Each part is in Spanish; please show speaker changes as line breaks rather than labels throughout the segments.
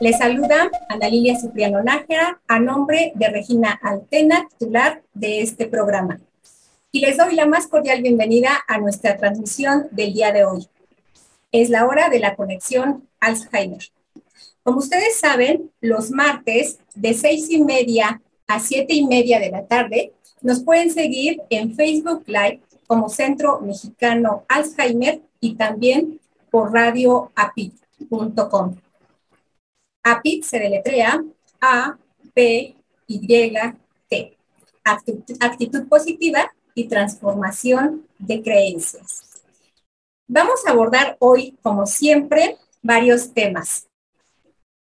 Les saluda Ana Lilia Cipriano Nájera a nombre de Regina Altena, titular de este programa. Y les doy la más cordial bienvenida a nuestra transmisión del día de hoy. Es la hora de la conexión Alzheimer. Como ustedes saben, los martes de seis y media a siete y media de la tarde nos pueden seguir en Facebook Live como Centro Mexicano Alzheimer y también por radioapit.com. APIT se deletrea A, P, Y, T. Actitud, positiva y transformación de creencias. Vamos a abordar hoy, como siempre, varios temas.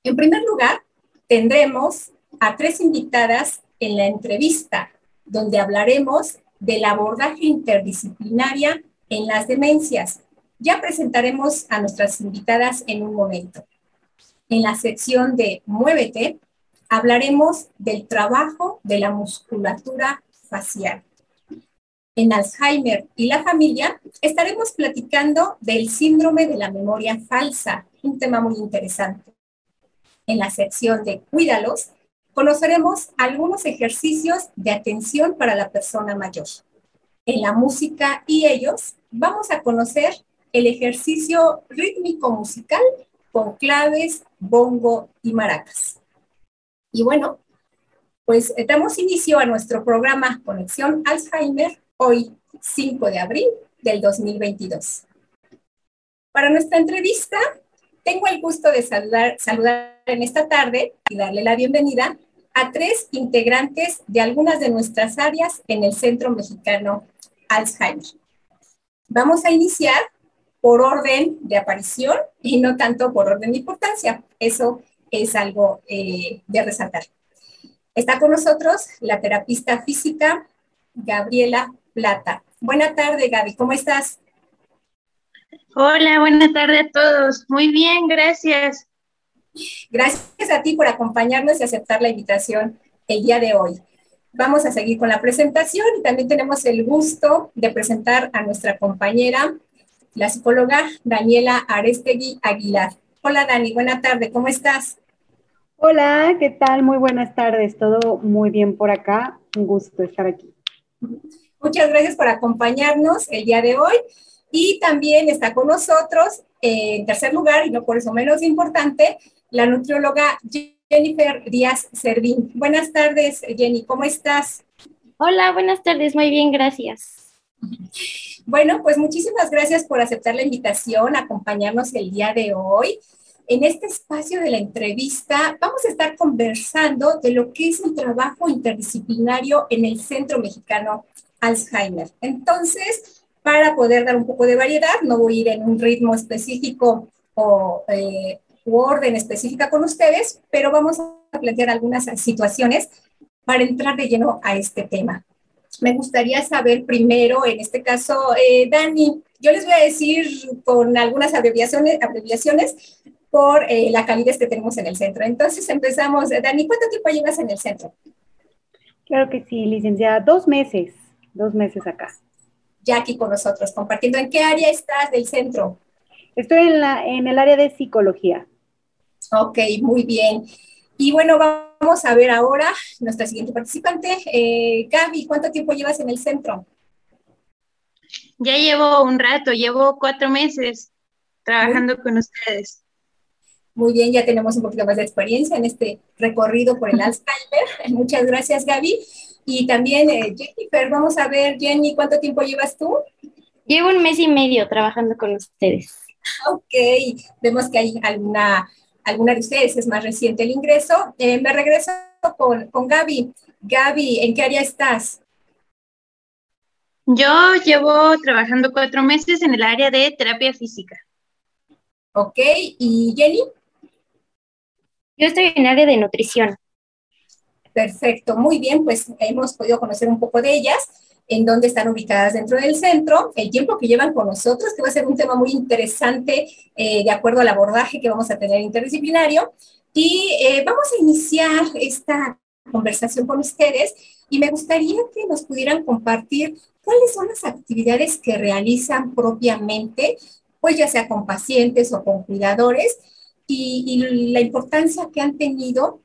En primer lugar, tendremos a tres invitadas en la entrevista, donde hablaremos del abordaje interdisciplinaria en las demencias, ya presentaremos a nuestras invitadas en un momento. En la sección de Muévete hablaremos del trabajo de la musculatura facial. En Alzheimer y la familia estaremos platicando del síndrome de la memoria falsa, un tema muy interesante. En la sección de Cuídalos conoceremos algunos ejercicios de atención para la persona mayor. En la música y ellos vamos a conocer el ejercicio rítmico musical con claves, bongo y maracas. Y bueno, pues eh, damos inicio a nuestro programa Conexión Alzheimer hoy, 5 de abril del 2022. Para nuestra entrevista, tengo el gusto de saludar, saludar en esta tarde y darle la bienvenida a tres integrantes de algunas de nuestras áreas en el Centro Mexicano Alzheimer. Vamos a iniciar por orden de aparición y no tanto por orden de importancia. Eso es algo eh, de resaltar. Está con nosotros la terapista física Gabriela Plata. Buena tarde, Gaby, ¿cómo estás?
Hola, buena tarde a todos. Muy bien, gracias.
Gracias a ti por acompañarnos y aceptar la invitación el día de hoy. Vamos a seguir con la presentación y también tenemos el gusto de presentar a nuestra compañera la psicóloga Daniela Arestegui Aguilar. Hola Dani, buena tarde, ¿cómo estás?
Hola, ¿qué tal? Muy buenas tardes, todo muy bien por acá, un gusto estar aquí.
Muchas gracias por acompañarnos el día de hoy y también está con nosotros, en tercer lugar, y no por eso menos importante, la nutrióloga Jennifer Díaz Servín. Buenas tardes, Jenny, ¿cómo estás?
Hola, buenas tardes, muy bien, gracias.
Bueno, pues muchísimas gracias por aceptar la invitación, acompañarnos el día de hoy. En este espacio de la entrevista vamos a estar conversando de lo que es el trabajo interdisciplinario en el Centro Mexicano Alzheimer. Entonces, para poder dar un poco de variedad, no voy a ir en un ritmo específico o eh, u orden específica con ustedes, pero vamos a plantear algunas situaciones para entrar de lleno a este tema me gustaría saber primero, en este caso, eh, Dani, yo les voy a decir con algunas abreviaciones, abreviaciones por eh, la calidez que tenemos en el centro. Entonces empezamos. Dani, ¿cuánto tiempo llevas en el centro?
Claro que sí, licenciada. Dos meses, dos meses acá.
Ya aquí con nosotros, compartiendo. ¿En qué área estás del centro?
Estoy en, la, en el área de psicología.
Ok, muy bien. Y bueno, vamos a ver ahora nuestra siguiente participante. Eh, Gaby, ¿cuánto tiempo llevas en el centro?
Ya llevo un rato, llevo cuatro meses trabajando con ustedes.
Muy bien, ya tenemos un poquito más de experiencia en este recorrido por el Alzheimer. Muchas gracias, Gaby. Y también, eh, Jennifer, vamos a ver, Jenny, ¿cuánto tiempo llevas tú?
Llevo un mes y medio trabajando con ustedes.
Ok, vemos que hay alguna alguna de ustedes es más reciente el ingreso. Eh, me regreso con, con Gaby. Gaby, ¿en qué área estás?
Yo llevo trabajando cuatro meses en el área de terapia física.
Ok, ¿y Jenny?
Yo estoy en área de nutrición.
Perfecto, muy bien, pues hemos podido conocer un poco de ellas, en dónde están ubicadas dentro del centro, el tiempo que llevan con nosotros, que va a ser un tema muy interesante eh, de acuerdo al abordaje que vamos a tener interdisciplinario. Y eh, vamos a iniciar esta conversación con ustedes y me gustaría que nos pudieran compartir cuáles son las actividades que realizan propiamente, pues ya sea con pacientes o con cuidadores, y, y la importancia que han tenido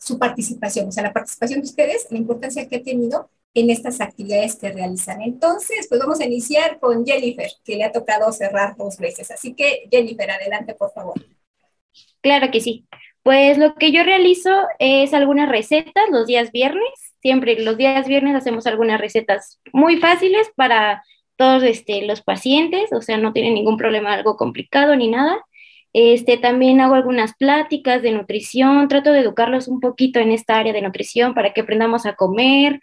su participación, o sea, la participación de ustedes, la importancia que ha tenido en estas actividades que realizan. Entonces, pues vamos a iniciar con Jennifer, que le ha tocado cerrar dos veces. Así que, Jennifer, adelante, por favor.
Claro que sí. Pues lo que yo realizo es algunas recetas los días viernes. Siempre los días viernes hacemos algunas recetas muy fáciles para todos este, los pacientes, o sea, no tienen ningún problema, algo complicado ni nada. Este, también hago algunas pláticas de nutrición, trato de educarlos un poquito en esta área de nutrición para que aprendamos a comer,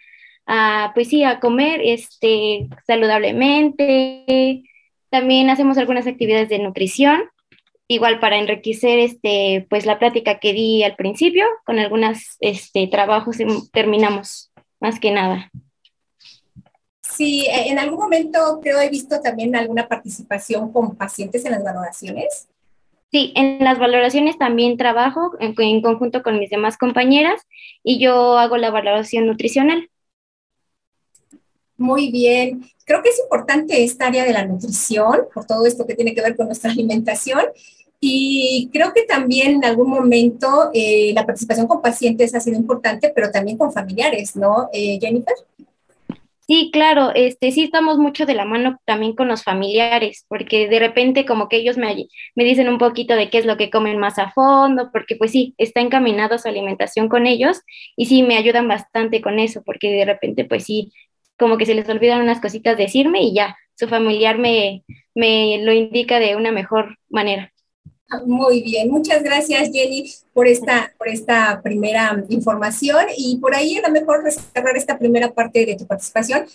a, pues sí, a comer este, saludablemente. También hacemos algunas actividades de nutrición, igual para enriquecer este, pues la plática que di al principio, con algunos este, trabajos y terminamos, más que nada.
Sí, en algún momento creo he visto también alguna participación con pacientes en las valoraciones.
Sí, en las valoraciones también trabajo en, conjunto con mis demás compañeras y yo hago la valoración nutricional.
Muy bien. Creo que es importante esta área de la nutrición, por todo esto que tiene que ver con nuestra alimentación. Y creo que también en algún momento eh, la participación con pacientes ha sido importante, pero también con familiares, ¿no, eh, Jennifer?
Sí, claro, este, sí estamos mucho de la mano también con los familiares, porque de repente como que ellos me, me dicen un poquito de qué es lo que comen más a fondo, porque pues sí, está encaminado su alimentación con ellos y sí, me ayudan bastante con eso, porque de repente pues sí, como que se les olvidan unas cositas decirme y ya, su familiar me, me lo indica de una mejor manera.
Muy bien, muchas gracias Jenny por esta, por esta primera información y por ahí a lo mejor cerrar esta primera parte de tu participación.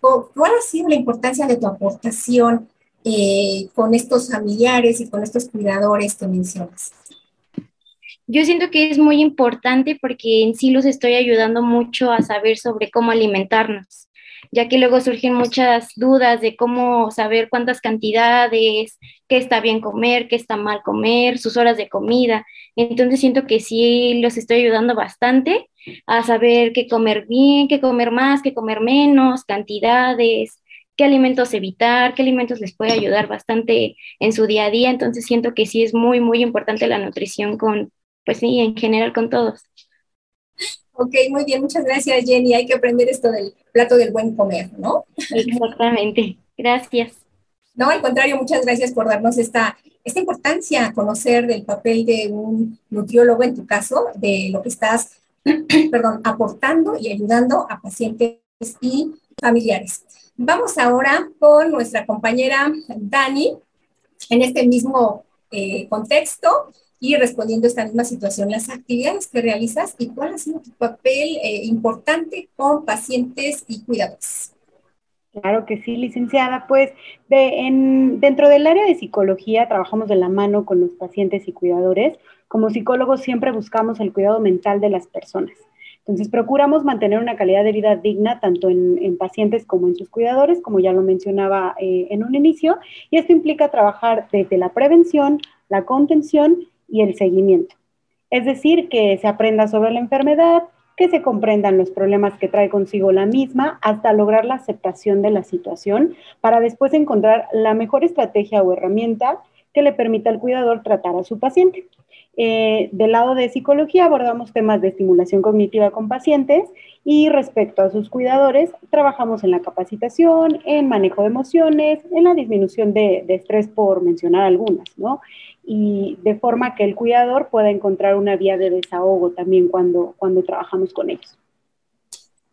¿Cuál ha sido la importancia de tu aportación eh, con estos familiares y con estos cuidadores que mencionas?
Yo siento que es muy importante porque en sí los estoy ayudando mucho a saber sobre cómo alimentarnos ya que luego surgen muchas dudas de cómo saber cuántas cantidades, qué está bien comer, qué está mal comer, sus horas de comida. Entonces siento que sí los estoy ayudando bastante a saber qué comer bien, qué comer más, qué comer menos, cantidades, qué alimentos evitar, qué alimentos les puede ayudar bastante en su día a día. Entonces siento que sí es muy, muy importante la nutrición con, pues sí, en general con todos.
Ok, muy bien, muchas gracias Jenny. Hay que aprender esto del plato del buen comer, ¿no?
Exactamente, gracias.
No, al contrario, muchas gracias por darnos esta, esta importancia, conocer del papel de un nutriólogo en tu caso, de lo que estás, perdón, aportando y ayudando a pacientes y familiares. Vamos ahora con nuestra compañera Dani en este mismo eh, contexto y respondiendo a esta misma situación, las actividades que realizas y cuál ha sido tu papel eh, importante con pacientes y cuidadores.
Claro que sí, licenciada. Pues de, en, dentro del área de psicología trabajamos de la mano con los pacientes y cuidadores. Como psicólogos siempre buscamos el cuidado mental de las personas. Entonces procuramos mantener una calidad de vida digna tanto en, pacientes como en sus cuidadores, como ya lo mencionaba eh, en un inicio. Y esto implica trabajar desde la prevención, la contención y el seguimiento. Es decir, que se aprenda sobre la enfermedad, que se comprendan los problemas que trae consigo la misma hasta lograr la aceptación de la situación para después encontrar la mejor estrategia o herramienta que le permita al cuidador tratar a su paciente. Eh, del lado de psicología abordamos temas de estimulación cognitiva con pacientes y respecto a sus cuidadores trabajamos en la capacitación, en manejo de emociones, en la disminución de, de estrés por mencionar algunas, ¿no? Y de forma que el cuidador pueda encontrar una vía de desahogo también cuando, cuando trabajamos con ellos.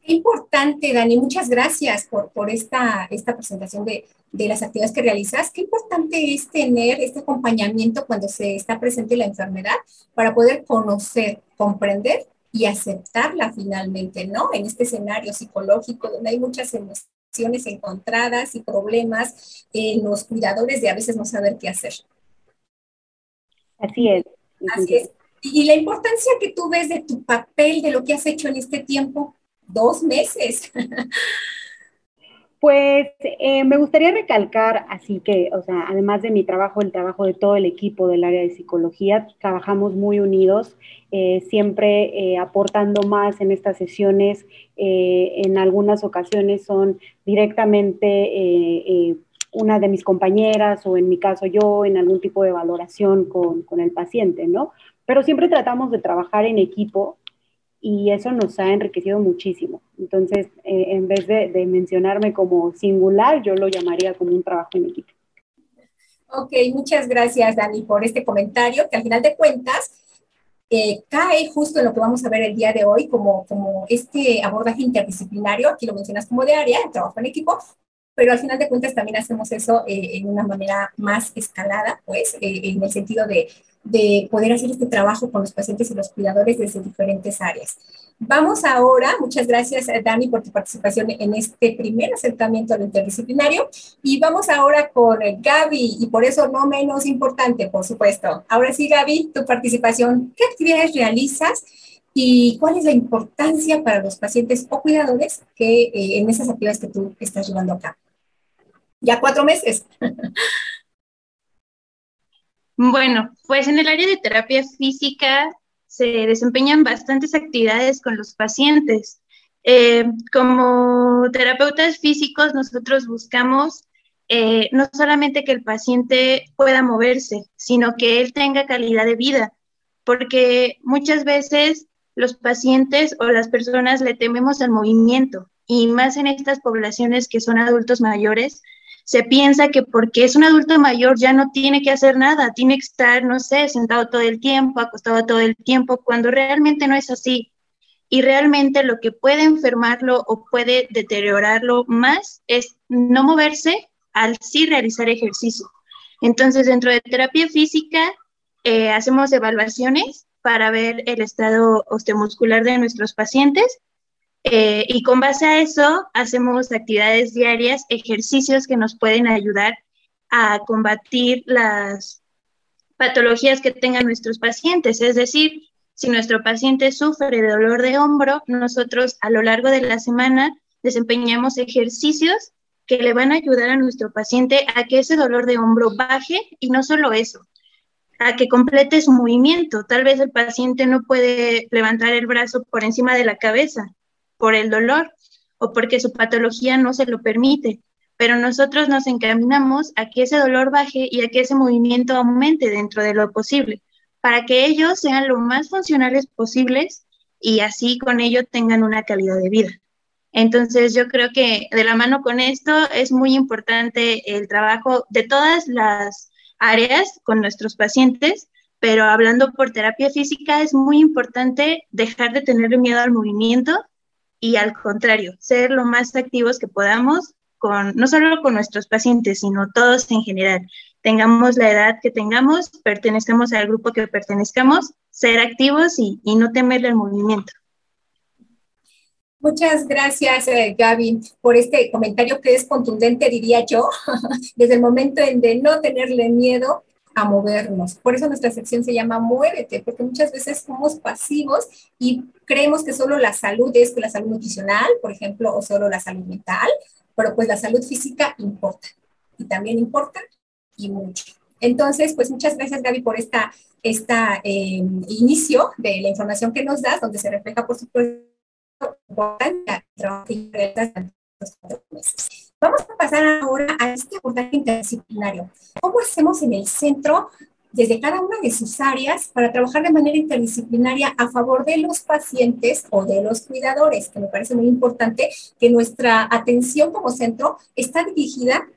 Qué importante, Dani, muchas gracias por, por esta, esta presentación de, de, las actividades que realizas. Qué importante es tener este acompañamiento cuando se está presente la enfermedad para poder conocer, comprender y aceptarla finalmente, ¿no? En este escenario psicológico donde hay muchas emociones encontradas y problemas en los cuidadores de a veces no saber qué hacer.
Así es.
Así es. Y la importancia que tú ves de tu papel, de lo que has hecho en este tiempo, dos meses.
Pues eh, me gustaría recalcar, así que, o sea, además de mi trabajo, el trabajo de todo el equipo del área de psicología, trabajamos muy unidos, eh, siempre eh, aportando más en estas sesiones. en algunas ocasiones son directamente una de mis compañeras o en mi caso yo en algún tipo de valoración con, con el paciente, ¿no? Pero siempre tratamos de trabajar en equipo y eso nos ha enriquecido muchísimo. Entonces, eh, en vez de, mencionarme como singular, yo lo llamaría como un trabajo en equipo.
Ok, muchas gracias, Dani, por este comentario, que al final de cuentas eh, cae justo en lo que vamos a ver el día de hoy, como, como este abordaje interdisciplinario, aquí lo mencionas como de área, el trabajo en equipo, pero al final de cuentas también hacemos eso eh, en una manera más escalada, pues, en el sentido de de poder hacer este trabajo con los pacientes y los cuidadores desde diferentes áreas. Vamos ahora, muchas gracias eh, Dani por tu participación en este primer acercamiento al interdisciplinario y vamos ahora con eh, Gaby y por eso no menos importante, por supuesto. Ahora sí, Gaby, tu participación, ¿qué actividades realizas y cuál es la importancia para los pacientes o cuidadores que eh, en esas actividades que tú estás llevando acá? Ya cuatro meses.
Bueno, pues en el área de terapia física se desempeñan bastantes actividades con los pacientes. Eh, como terapeutas físicos, nosotros buscamos eh, no solamente que el paciente pueda moverse, sino que él tenga calidad de vida, porque muchas veces los pacientes o las personas le tememos al movimiento y más en estas poblaciones que son adultos mayores, se piensa que porque es un adulto mayor ya no tiene que hacer nada, tiene que estar, no sé, sentado todo el tiempo, acostado todo el tiempo, cuando realmente no es así. Y realmente lo que puede enfermarlo o puede deteriorarlo más es no moverse al sí realizar ejercicio. Entonces, dentro de terapia física, eh, hacemos evaluaciones para ver el estado osteomuscular de nuestros pacientes eh, y con base a eso hacemos actividades diarias, ejercicios que nos pueden ayudar a combatir las patologías que tengan nuestros pacientes. Es decir, si nuestro paciente sufre de dolor de hombro, nosotros a lo largo de la semana desempeñamos ejercicios que le van a ayudar a nuestro paciente a que ese dolor de hombro baje y no solo eso, a que complete su movimiento. Tal vez el paciente no puede levantar el brazo por encima de la cabeza, por el dolor o porque su patología no se lo permite, pero nosotros nos encaminamos a que ese dolor baje y a que ese movimiento aumente dentro de lo posible, para que ellos sean lo más funcionales posibles y así con ello tengan una calidad de vida. Entonces yo creo que de la mano con esto es muy importante el trabajo de todas las áreas con nuestros pacientes, pero hablando por terapia física es muy importante dejar de tener miedo al movimiento y al contrario, ser lo más activos que podamos con no solo con nuestros pacientes, sino todos en general. Tengamos la edad que tengamos, pertenezcamos al grupo que pertenezcamos, ser activos y, no temerle al movimiento.
Muchas gracias, eh, Gaby, por este comentario que es contundente, diría yo, desde el momento en de no tenerle miedo a movernos. Por eso nuestra sección se llama Muévete, porque muchas veces somos pasivos y creemos que solo la salud es la salud nutricional, por ejemplo, o solo la salud mental, pero pues la salud física importa y también importa y mucho. Entonces, pues muchas gracias Gaby por esta, esta eh, inicio de la información que nos das, donde se refleja por supuesto importancia trabajo meses. Vamos a pasar ahora a este abordaje interdisciplinario. ¿Cómo hacemos en el centro desde cada una de sus áreas para trabajar de manera interdisciplinaria a favor de los pacientes o de los cuidadores, que me parece muy importante que nuestra atención como centro está dirigida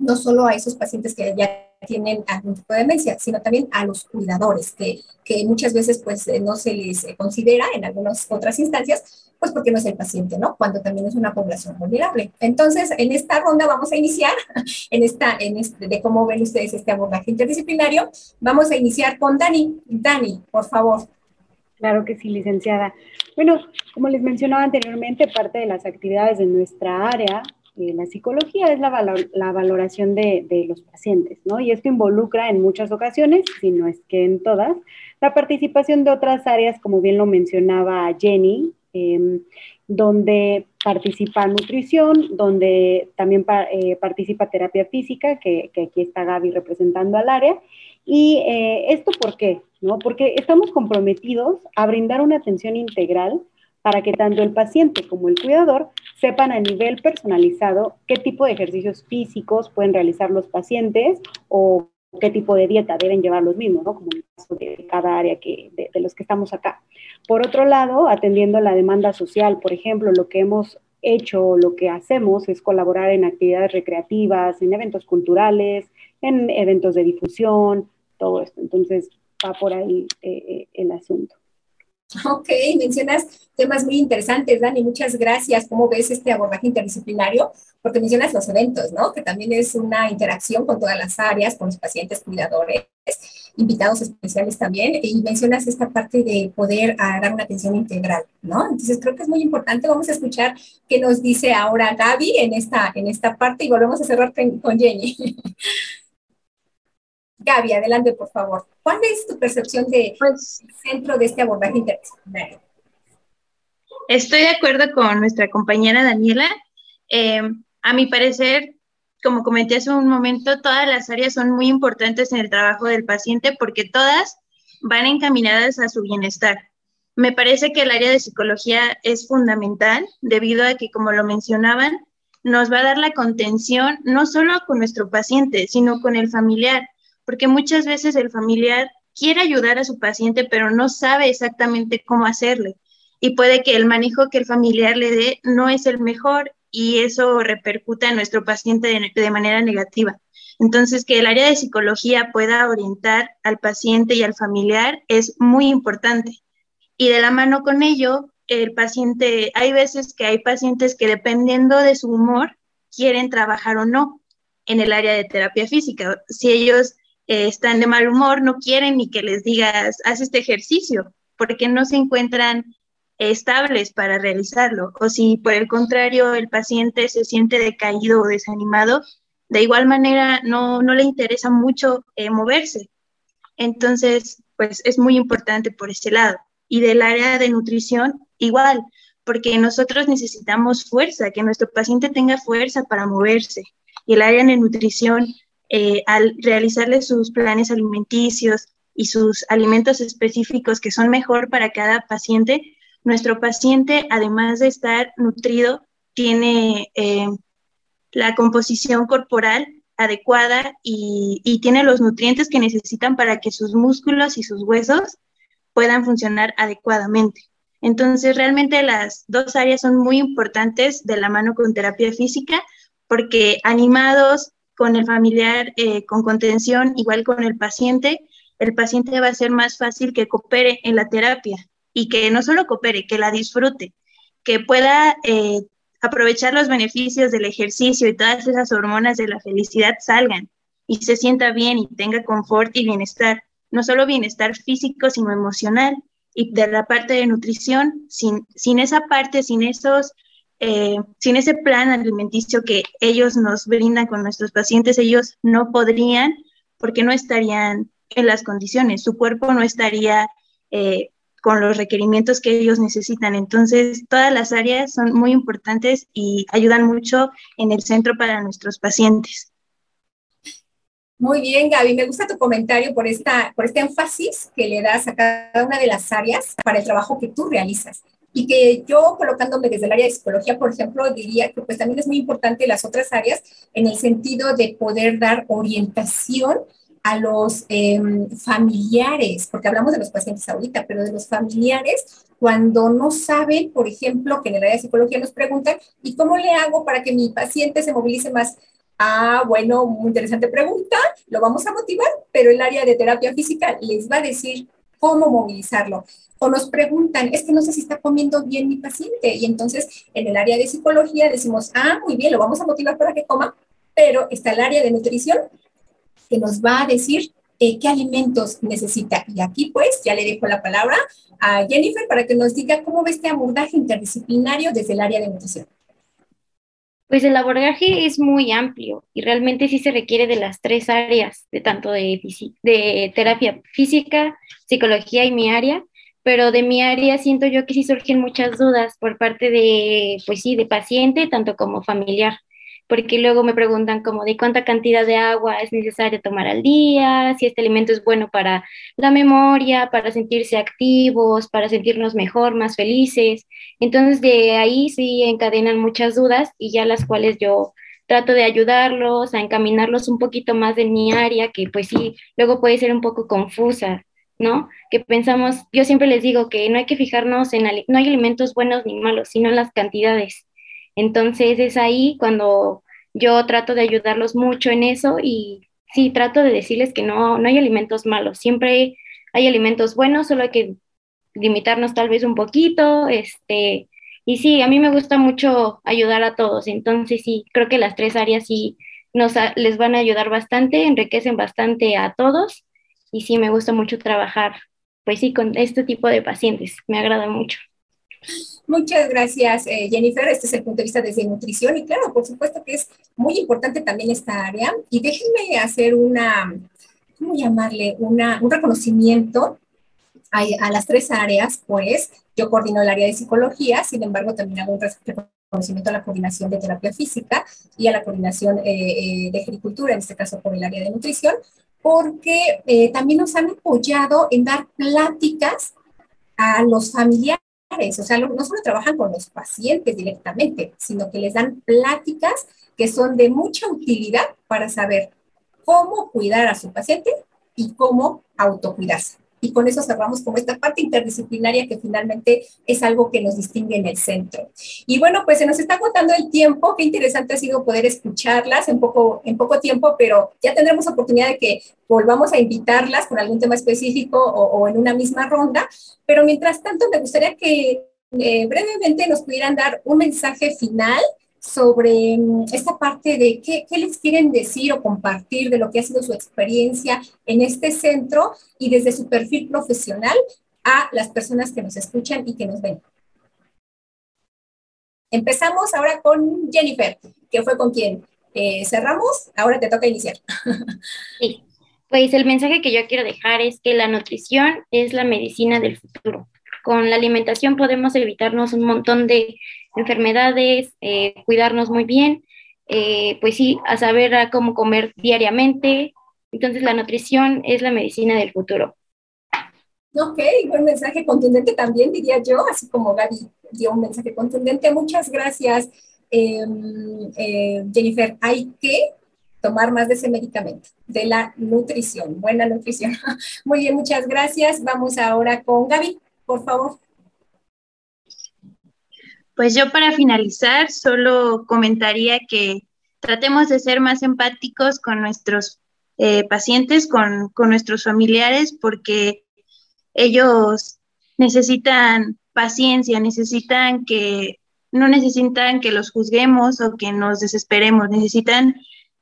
no solo a esos pacientes que ya tienen algún tipo de demencia, sino también a los cuidadores, que, que muchas veces pues eh, no se les considera en algunas otras instancias, pues porque no es el paciente, ¿no? Cuando también es una población vulnerable. Entonces, en esta ronda vamos a iniciar, en esta, en este, de cómo ven ustedes este abordaje interdisciplinario, vamos a iniciar con Dani. Dani, por favor.
Claro que sí, licenciada. Bueno, como les mencionaba anteriormente, parte de las actividades de nuestra área eh, la psicología es la, la valoración de, de, los pacientes, ¿no? Y esto involucra en muchas ocasiones, si no es que en todas, la participación de otras áreas, como bien lo mencionaba Jenny, em, donde participa nutrición, donde también eh, participa terapia física, que, aquí está Gaby representando al área. ¿Y eh, esto por qué? ¿No? Porque estamos comprometidos a brindar una atención integral para que tanto el paciente como el cuidador sepan a nivel personalizado qué tipo de ejercicios físicos pueden realizar los pacientes o qué tipo de dieta deben llevar los mismos, ¿no? Como en el caso de cada área que, de, los que estamos acá. Por otro lado, atendiendo la demanda social, por ejemplo, lo que hemos hecho, lo que hacemos es colaborar en actividades recreativas, en eventos culturales, en eventos de difusión, todo esto. Entonces, va por ahí eh, eh, el asunto.
Ok, mencionas temas muy interesantes, Dani, muchas gracias. ¿Cómo ves este abordaje interdisciplinario? Porque mencionas los eventos, ¿no? Que también es una interacción con todas las áreas, con los pacientes, cuidadores, invitados especiales también, y mencionas esta parte de poder ah, dar una atención integral, ¿no? Entonces creo que es muy importante. Vamos a escuchar qué nos dice ahora Gaby en esta, en esta parte y volvemos a cerrar con Jenny. Gaby, adelante, por favor. ¿Cuál es tu percepción del pues, centro de este abordaje interdisciplinario?
Estoy de acuerdo con nuestra compañera Daniela. Eh, a mi parecer, como comenté hace un momento, todas las áreas son muy importantes en el trabajo del paciente porque todas van encaminadas a su bienestar. Me parece que el área de psicología es fundamental debido a que, como lo mencionaban, nos va a dar la contención no solo con nuestro paciente, sino con el familiar porque muchas veces el familiar quiere ayudar a su paciente, pero no sabe exactamente cómo hacerle. Y puede que el manejo que el familiar le dé no es el mejor y eso repercuta en nuestro paciente de, manera negativa. Entonces, que el área de psicología pueda orientar al paciente y al familiar es muy importante. Y de la mano con ello, el paciente, hay veces que hay pacientes que dependiendo de su humor, quieren trabajar o no en el área de terapia física. Si ellos eh, están de mal humor, no quieren ni que les digas, haz este ejercicio, porque no se encuentran estables para realizarlo. O si por el contrario el paciente se siente decaído o desanimado, de igual manera no, no le interesa mucho eh, moverse. Entonces, pues es muy importante por este lado. Y del área de nutrición, igual, porque nosotros necesitamos fuerza, que nuestro paciente tenga fuerza para moverse. Y el área de nutrición eh, al realizarle sus planes alimenticios y sus alimentos específicos que son mejor para cada paciente, nuestro paciente, además de estar nutrido, tiene eh, la composición corporal adecuada y, y, tiene los nutrientes que necesitan para que sus músculos y sus huesos puedan funcionar adecuadamente. Entonces, realmente las dos áreas son muy importantes de la mano con terapia física porque animados, con el familiar eh, con contención, igual con el paciente, el paciente va a ser más fácil que coopere en la terapia y que no solo coopere, que la disfrute, que pueda eh, aprovechar los beneficios del ejercicio y todas esas hormonas de la felicidad salgan y se sienta bien y tenga confort y bienestar, no solo bienestar físico, sino emocional. Y de la parte de nutrición, sin, sin esa parte, sin esos eh, sin ese plan alimenticio que ellos nos brindan con nuestros pacientes, ellos no podrían porque no estarían en las condiciones, su cuerpo no estaría eh, con los requerimientos que ellos necesitan. Entonces, todas las áreas son muy importantes y ayudan mucho en el centro para nuestros pacientes.
Muy bien, Gaby, me gusta tu comentario por, esta, por este énfasis que le das a cada una de las áreas para el trabajo que tú realizas y que yo colocándome desde el área de psicología, por ejemplo, diría que pues también es muy importante las otras áreas en el sentido de poder dar orientación a los em, familiares, porque hablamos de los pacientes ahorita, pero de los familiares cuando no saben, por ejemplo, que en el área de psicología nos preguntan, ¿y cómo le hago para que mi paciente se movilice más? Ah, bueno, muy interesante pregunta, lo vamos a motivar, pero el área de terapia física les va a decir cómo movilizarlo o nos preguntan, es que no sé si está comiendo bien mi paciente. Y entonces en el área de psicología decimos, ah, muy bien, lo vamos a motivar para que coma, pero está el área de nutrición que nos va a decir eh, qué alimentos necesita. Y aquí pues ya le dejo la palabra a Jennifer para que nos diga cómo ve este abordaje interdisciplinario desde el área de nutrición.
Pues el abordaje es muy amplio y realmente sí se requiere de las tres áreas, de tanto de, de terapia física, psicología y mi área, pero de mi área siento yo que sí surgen muchas dudas por parte de, pues sí, de paciente, tanto como familiar porque luego me preguntan como de cuánta cantidad de agua es necesario tomar al día, si este alimento es bueno para la memoria, para sentirse activos, para sentirnos mejor, más felices. Entonces de ahí sí encadenan muchas dudas y ya las cuales yo trato de ayudarlos, a encaminarlos un poquito más en mi área, que pues sí, luego puede ser un poco confusa, ¿no? Que pensamos, yo siempre les digo que no hay que fijarnos en, no hay alimentos buenos ni malos, sino en las cantidades entonces es ahí cuando yo trato de ayudarlos mucho en eso y sí, trato de decirles que no, no hay alimentos malos, siempre hay alimentos buenos, solo hay que limitarnos tal vez un poquito, este, y sí, a mí me gusta mucho ayudar a todos, entonces sí, creo que las tres áreas sí nos, les van a ayudar bastante, enriquecen bastante a todos, y sí, me gusta mucho trabajar, pues sí, con este tipo de pacientes, me agrada mucho.
Muchas gracias, eh, Jennifer. Este es el punto de vista desde nutrición y claro, por supuesto que es muy importante también esta área. Y déjenme hacer una, ¿cómo llamarle? Una, un reconocimiento a, las tres áreas, pues yo coordino el área de psicología, sin embargo también hago un reconocimiento a la coordinación de terapia física y a la coordinación eh, eh, de agricultura, en este caso por el área de nutrición, porque también nos han apoyado en dar pláticas a los familiares o sea, no solo trabajan con los pacientes directamente, sino que les dan pláticas que son de mucha utilidad para saber cómo cuidar a su paciente y cómo autocuidarse. Y con eso cerramos como esta parte interdisciplinaria que finalmente es algo que nos distingue en el centro. Y bueno, pues se nos está agotando el tiempo. Qué interesante ha sido poder escucharlas en poco, en poco tiempo, pero ya tendremos oportunidad de que volvamos a invitarlas con algún tema específico o, en una misma ronda. Pero mientras tanto, me gustaría que eh, brevemente nos pudieran dar un mensaje final sobre mm, esta parte de qué, qué, les quieren decir o compartir de lo que ha sido su experiencia en este centro y desde su perfil profesional a las personas que nos escuchan y que nos ven. Empezamos ahora con Jennifer, que fue con quien eh, cerramos. Ahora te toca iniciar.
Sí, pues el mensaje que yo quiero dejar es que la nutrición es la medicina del futuro. Con la alimentación podemos evitarnos un montón de enfermedades, eh, cuidarnos muy bien, eh, pues sí, a saber a cómo comer diariamente. Entonces la nutrición es la medicina del futuro.
Ok, buen mensaje contundente también, diría yo, así como Gaby dio un mensaje contundente. Muchas gracias, em, eh, Jennifer. Hay que tomar más de ese medicamento, de la nutrición, buena nutrición. Muy bien, muchas gracias. Vamos ahora con Gaby, por favor.
Pues yo para finalizar solo comentaría que tratemos de ser más empáticos con nuestros eh, pacientes, con, nuestros familiares, porque ellos necesitan paciencia, necesitan que, no necesitan que los juzguemos o que nos desesperemos, necesitan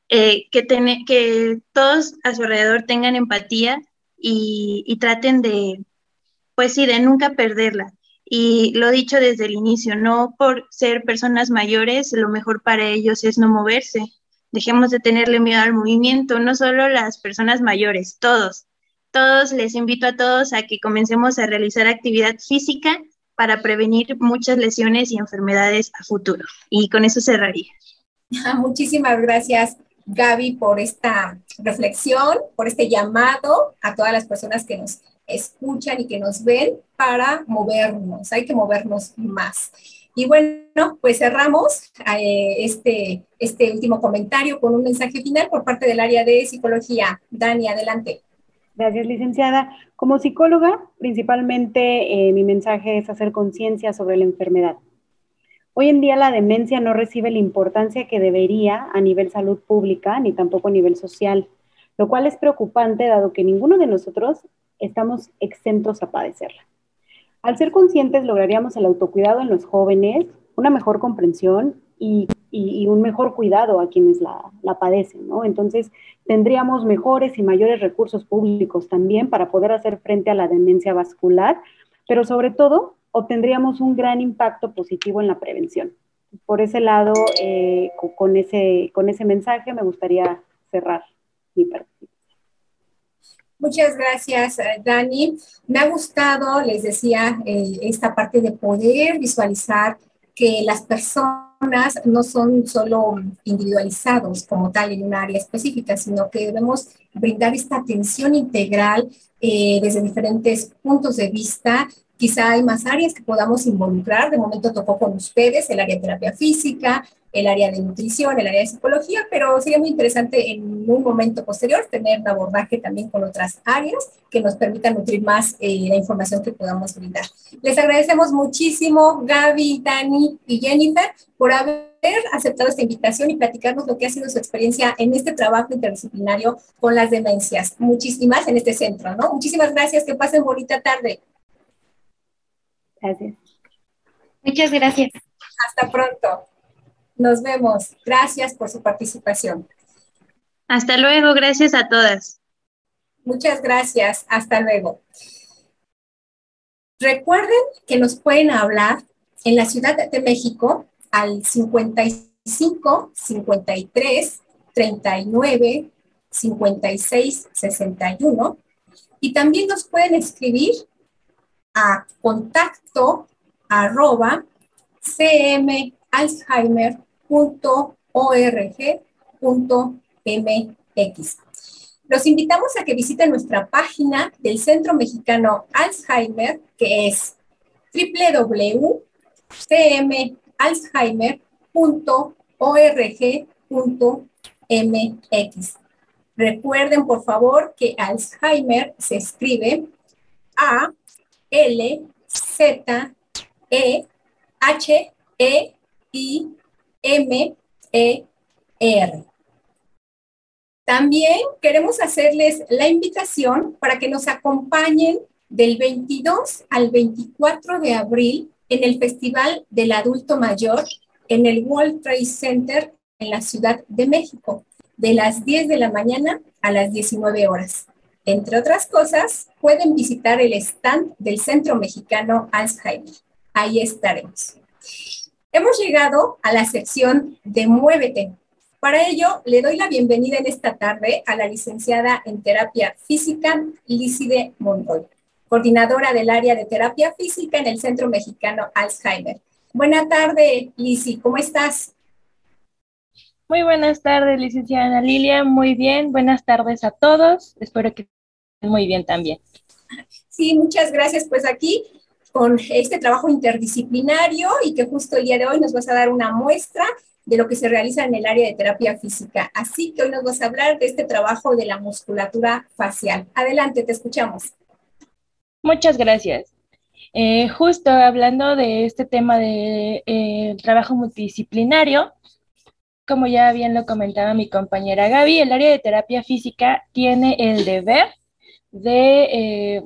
eh, que, que todos a su alrededor tengan empatía y, y traten de, pues sí, de nunca perderla. Y lo dicho desde el inicio, no por ser personas mayores, lo mejor para ellos es no moverse. Dejemos de tenerle miedo al movimiento, no solo las personas mayores, todos. Todos les invito a todos a que comencemos a realizar actividad física para prevenir muchas lesiones y enfermedades a futuro. Y con eso cerraría.
Muchísimas gracias, Gaby, por esta reflexión, por este llamado a todas las personas que nos escuchan y que nos ven para movernos, hay que movernos más. Y bueno, pues cerramos eh, este, este último comentario con un mensaje final por parte del área de psicología. Dani, adelante.
Gracias, licenciada. Como psicóloga, principalmente eh, mi mensaje es hacer conciencia sobre la enfermedad. Hoy en día la demencia no recibe la importancia que debería a nivel salud pública ni tampoco a nivel social, lo cual es preocupante dado que ninguno de nosotros estamos exentos a padecerla. Al ser conscientes lograríamos el autocuidado en los jóvenes, una mejor comprensión y, un mejor cuidado a quienes la, padecen, ¿no? Entonces, tendríamos mejores y mayores recursos públicos también para poder hacer frente a la demencia vascular, pero sobre todo, obtendríamos un gran impacto positivo en la prevención. por ese lado, eh, con, ese, con ese mensaje me gustaría cerrar mi participación.
Muchas gracias, eh, Dani. Me ha gustado, les decía, eh, esta parte de poder visualizar que las personas no son solo individualizados como tal en un área específica, sino que debemos brindar esta atención integral desde diferentes puntos de vista Quizá hay más áreas que podamos involucrar. De momento tocó con ustedes el área de terapia física, el área de nutrición, el área de psicología, pero sería muy interesante en un momento posterior tener un abordaje también con otras áreas que nos permitan nutrir más eh, la información que podamos brindar. Les agradecemos muchísimo, Gaby, Dani y Jennifer, por haber aceptado esta invitación y platicarnos lo que ha sido su experiencia en este trabajo interdisciplinario con las demencias, muchísimas en este centro, ¿no? Muchísimas gracias, que pasen bonita tarde.
Gracias.
Muchas gracias.
Hasta pronto. Nos vemos. Gracias por su participación.
Hasta luego. Gracias a todas.
Muchas gracias. Hasta luego. Recuerden que nos pueden hablar en la Ciudad de México al 55 53 39 56 61 y también nos pueden escribir a contacto arroba cmalzheimer.org.mx. Los invitamos a que visiten nuestra página del Centro Mexicano Alzheimer, que es www.cmalzheimer.org.mx. Recuerden, por favor, que Alzheimer se escribe A L, Z, E, H, E, I, M, E, R. También queremos hacerles la invitación para que nos acompañen del 22 al 24 de abril en el Festival del Adulto Mayor en el World Trade Center en la Ciudad de México, de las 10 de la mañana a las 19 horas. Entre otras cosas, pueden visitar el stand del Centro Mexicano Alzheimer. Ahí estaremos. Hemos llegado a la sección de Muévete. Para ello, le doy la bienvenida en esta tarde a la licenciada en terapia física, Lícide Monroy, coordinadora del área de terapia física en el Centro Mexicano Alzheimer. Buenas tardes, Lisi, ¿cómo estás?
Muy buenas tardes, licenciada Ana Lilia. Muy bien, buenas tardes a todos. Espero que muy bien también.
Sí, muchas gracias. Pues aquí con este trabajo interdisciplinario y que justo el día de hoy nos vas a dar una muestra de lo que se realiza en el área de terapia física. Así que hoy nos vas a hablar de este trabajo de la musculatura facial. Adelante, te escuchamos.
Muchas gracias. Eh, justo hablando de este tema de eh, trabajo multidisciplinario, como ya bien lo comentaba mi compañera Gaby, el área de terapia física tiene el deber de eh,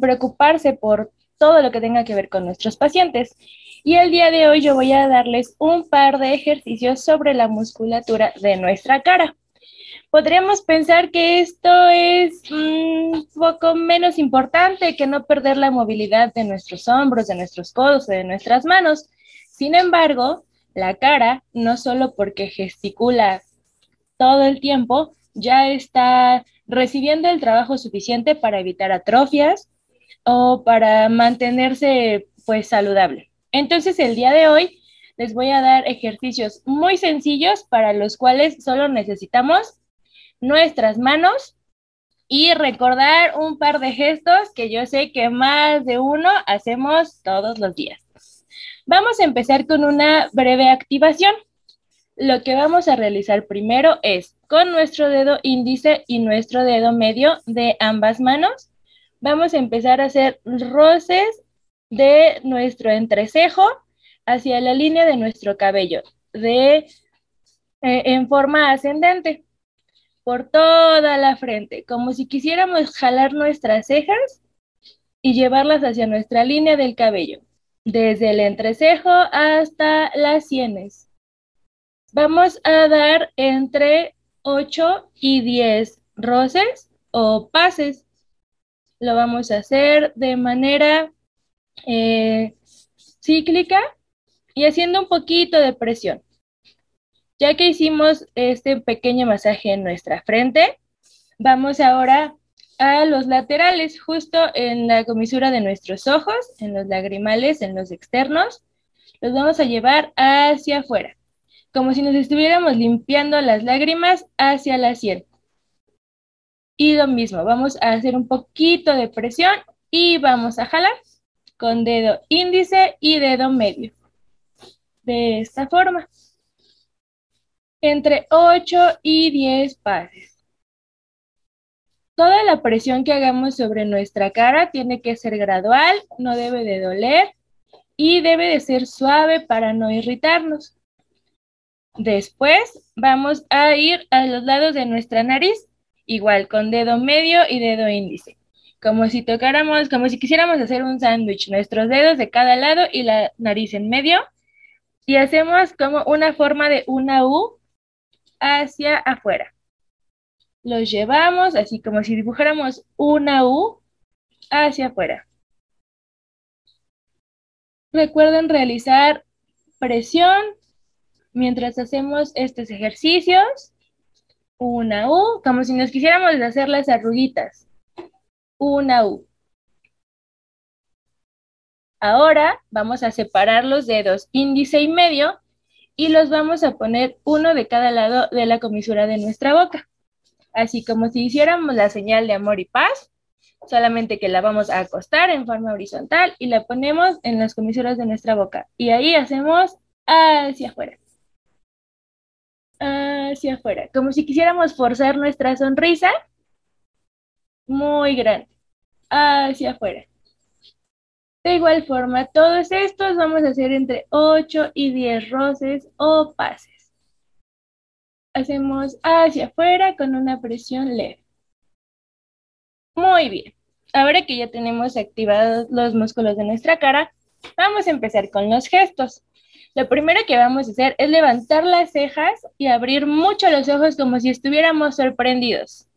preocuparse por todo lo que tenga que ver con nuestros pacientes. Y el día de hoy yo voy a darles un par de ejercicios sobre la musculatura de nuestra cara. Podríamos pensar que esto es un poco menos importante que no perder la movilidad de nuestros hombros, de nuestros codos, de nuestras manos. Sin embargo, la cara, no solo porque gesticula todo el tiempo, ya está recibiendo el trabajo suficiente para evitar atrofias o para mantenerse pues saludable. Entonces el día de hoy les voy a dar ejercicios muy sencillos para los cuales solo necesitamos nuestras manos y recordar un par de gestos que yo sé que más de uno hacemos todos los días. Vamos a empezar con una breve activación. Lo que vamos a realizar primero es con nuestro dedo índice y nuestro dedo medio de ambas manos, vamos a empezar a hacer roces de nuestro entrecejo hacia la línea de nuestro cabello, de, eh, en forma ascendente, por toda la frente, como si quisiéramos jalar nuestras cejas y llevarlas hacia nuestra línea del cabello, desde el entrecejo hasta las sienes. Vamos a dar entre 8 y 10 roces o pases. Lo vamos a hacer de manera eh, cíclica y haciendo un poquito de presión. Ya que hicimos este pequeño masaje en nuestra frente, vamos ahora a los laterales, justo en la comisura de nuestros ojos, en los lagrimales, en los externos. Los vamos a llevar hacia afuera, como si nos estuviéramos limpiando las lágrimas hacia la sien. Y lo mismo, vamos a hacer un poquito de presión y vamos a jalar con dedo índice y dedo medio. De esta forma. Entre 8 y 10 pases. Toda la presión que hagamos sobre nuestra cara tiene que ser gradual, no debe de doler y debe de ser suave para no irritarnos. Después vamos a ir a los lados de nuestra nariz, igual con dedo medio y dedo índice como si tocáramos, como si quisiéramos hacer un sándwich, nuestros dedos de cada lado y la nariz en medio, y hacemos como una forma de una U hacia afuera. Los llevamos así como si dibujáramos una U hacia afuera. Recuerden realizar presión mientras hacemos estos ejercicios. Una U, como si nos quisiéramos hacer las arruguitas una U. Ahora vamos a separar los dedos índice y medio y los vamos a poner uno de cada lado de la comisura de nuestra boca. Así como si hiciéramos la señal de amor y paz, solamente que la vamos a acostar en forma horizontal y la ponemos en las comisuras de nuestra boca. Y ahí hacemos hacia afuera. Hacia afuera. Como si quisiéramos forzar nuestra sonrisa muy grande hacia afuera. De igual forma, todos estos vamos a hacer entre 8 y 10 roces o pases. Hacemos hacia afuera con una presión leve. Muy bien. Ahora que ya tenemos activados los músculos de nuestra cara, vamos a empezar con los gestos. Lo primero que vamos a hacer es levantar las cejas y abrir mucho los ojos como si estuviéramos sorprendidos.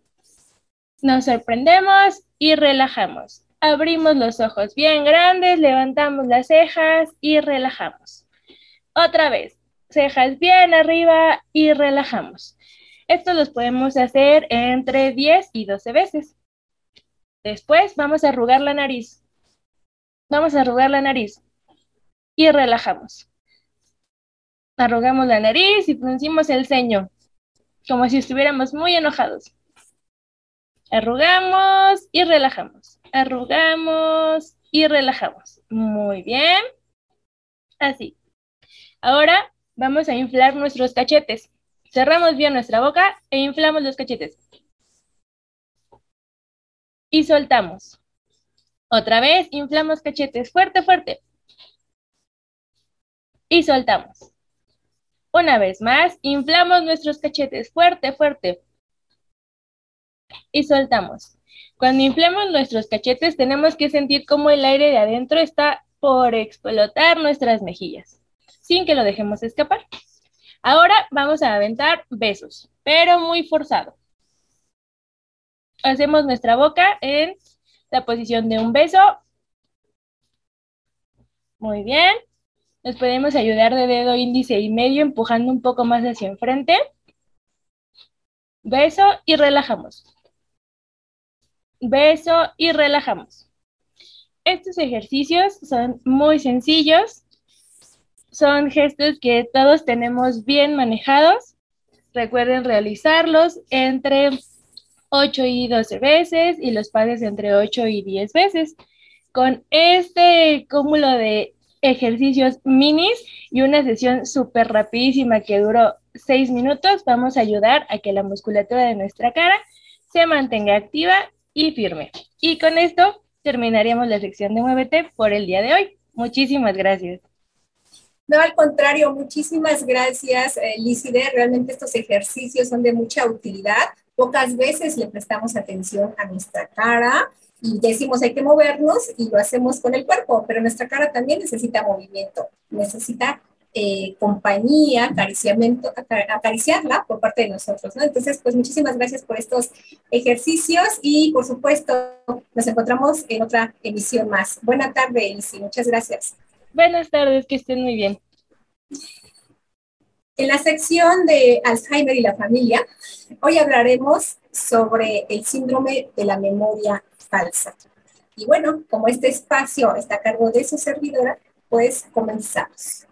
Nos sorprendemos y relajamos. Abrimos los ojos bien grandes, levantamos las cejas y relajamos. Otra vez, cejas bien arriba y relajamos. Esto los podemos hacer entre 10 y 12 veces. Después vamos a arrugar la nariz. Vamos a arrugar la nariz y relajamos. Arrugamos la nariz y fruncimos el ceño, como si estuviéramos muy enojados. Arrugamos y relajamos. Arrugamos y relajamos. Muy bien. Así. Ahora vamos a inflar nuestros cachetes. Cerramos bien nuestra boca e inflamos los cachetes. Y soltamos. Otra vez, inflamos cachetes fuerte, fuerte. Y soltamos. Una vez más, inflamos nuestros cachetes fuerte, fuerte y soltamos. Cuando inflamos nuestros cachetes, tenemos que sentir cómo el aire de adentro está por explotar nuestras mejillas, sin que lo dejemos escapar. Ahora vamos a aventar besos, pero muy forzado. Hacemos nuestra boca en la posición de un beso. Muy bien. Nos podemos ayudar de dedo índice y medio empujando un poco más hacia enfrente. Beso y relajamos beso y relajamos. Estos ejercicios son muy sencillos, son gestos que todos tenemos bien manejados. Recuerden realizarlos entre 8 y 12 veces y los pases entre 8 y 10 veces. Con este cúmulo de ejercicios minis y una sesión súper rapidísima que duró 6 minutos, vamos a ayudar a que la musculatura de nuestra cara se mantenga activa y firme. Y con esto terminaríamos la sección de Muévete por el día de hoy. Muchísimas gracias.
No, al contrario, muchísimas gracias, eh, Realmente estos ejercicios son de mucha utilidad. Pocas veces le prestamos atención a nuestra cara y decimos hay que movernos y lo hacemos con el cuerpo, pero nuestra cara también necesita movimiento, necesita eh, compañía, acariciamiento, acariciarla por parte de nosotros, ¿no? Entonces, pues muchísimas gracias por estos ejercicios y por supuesto nos encontramos en otra emisión más. Buena tarde, Elsie, muchas gracias.
Buenas tardes, que estén muy bien.
En la sección de Alzheimer y la familia, hoy hablaremos sobre el síndrome de la memoria falsa. Y bueno, como este espacio está a cargo de su servidora, pues comenzamos.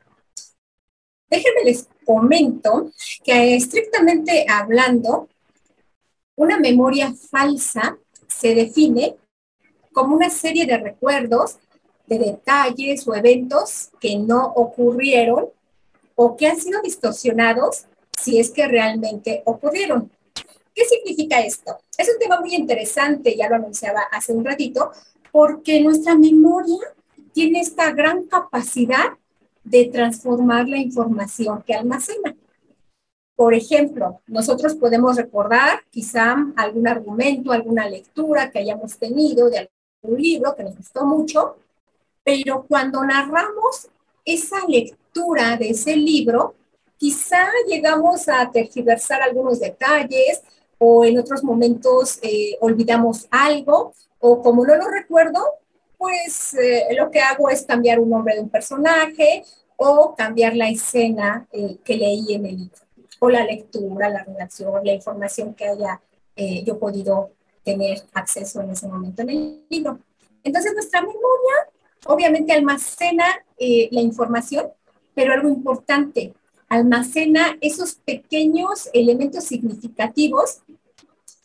Déjenme les comento que estrictamente hablando, una memoria falsa se define como una serie de recuerdos de detalles o eventos que no ocurrieron o que han sido distorsionados si es que realmente ocurrieron. ¿Qué significa esto? Es un tema muy interesante, ya lo anunciaba hace un ratito, porque nuestra memoria tiene esta gran capacidad de transformar la información que almacena. Por ejemplo, nosotros podemos recordar quizá algún argumento, alguna lectura que hayamos tenido de algún libro que nos gustó mucho, pero cuando narramos esa lectura de ese libro, quizá llegamos a tergiversar algunos detalles o en otros momentos eh, olvidamos algo o como no lo recuerdo, pues eh, lo que hago es cambiar un nombre de un personaje o cambiar la escena eh, que leí en el libro o la lectura, la redacción, la información que haya yo podido tener acceso en ese momento en el libro. Entonces nuestra memoria obviamente almacena eh, la información, pero algo importante, almacena esos pequeños elementos significativos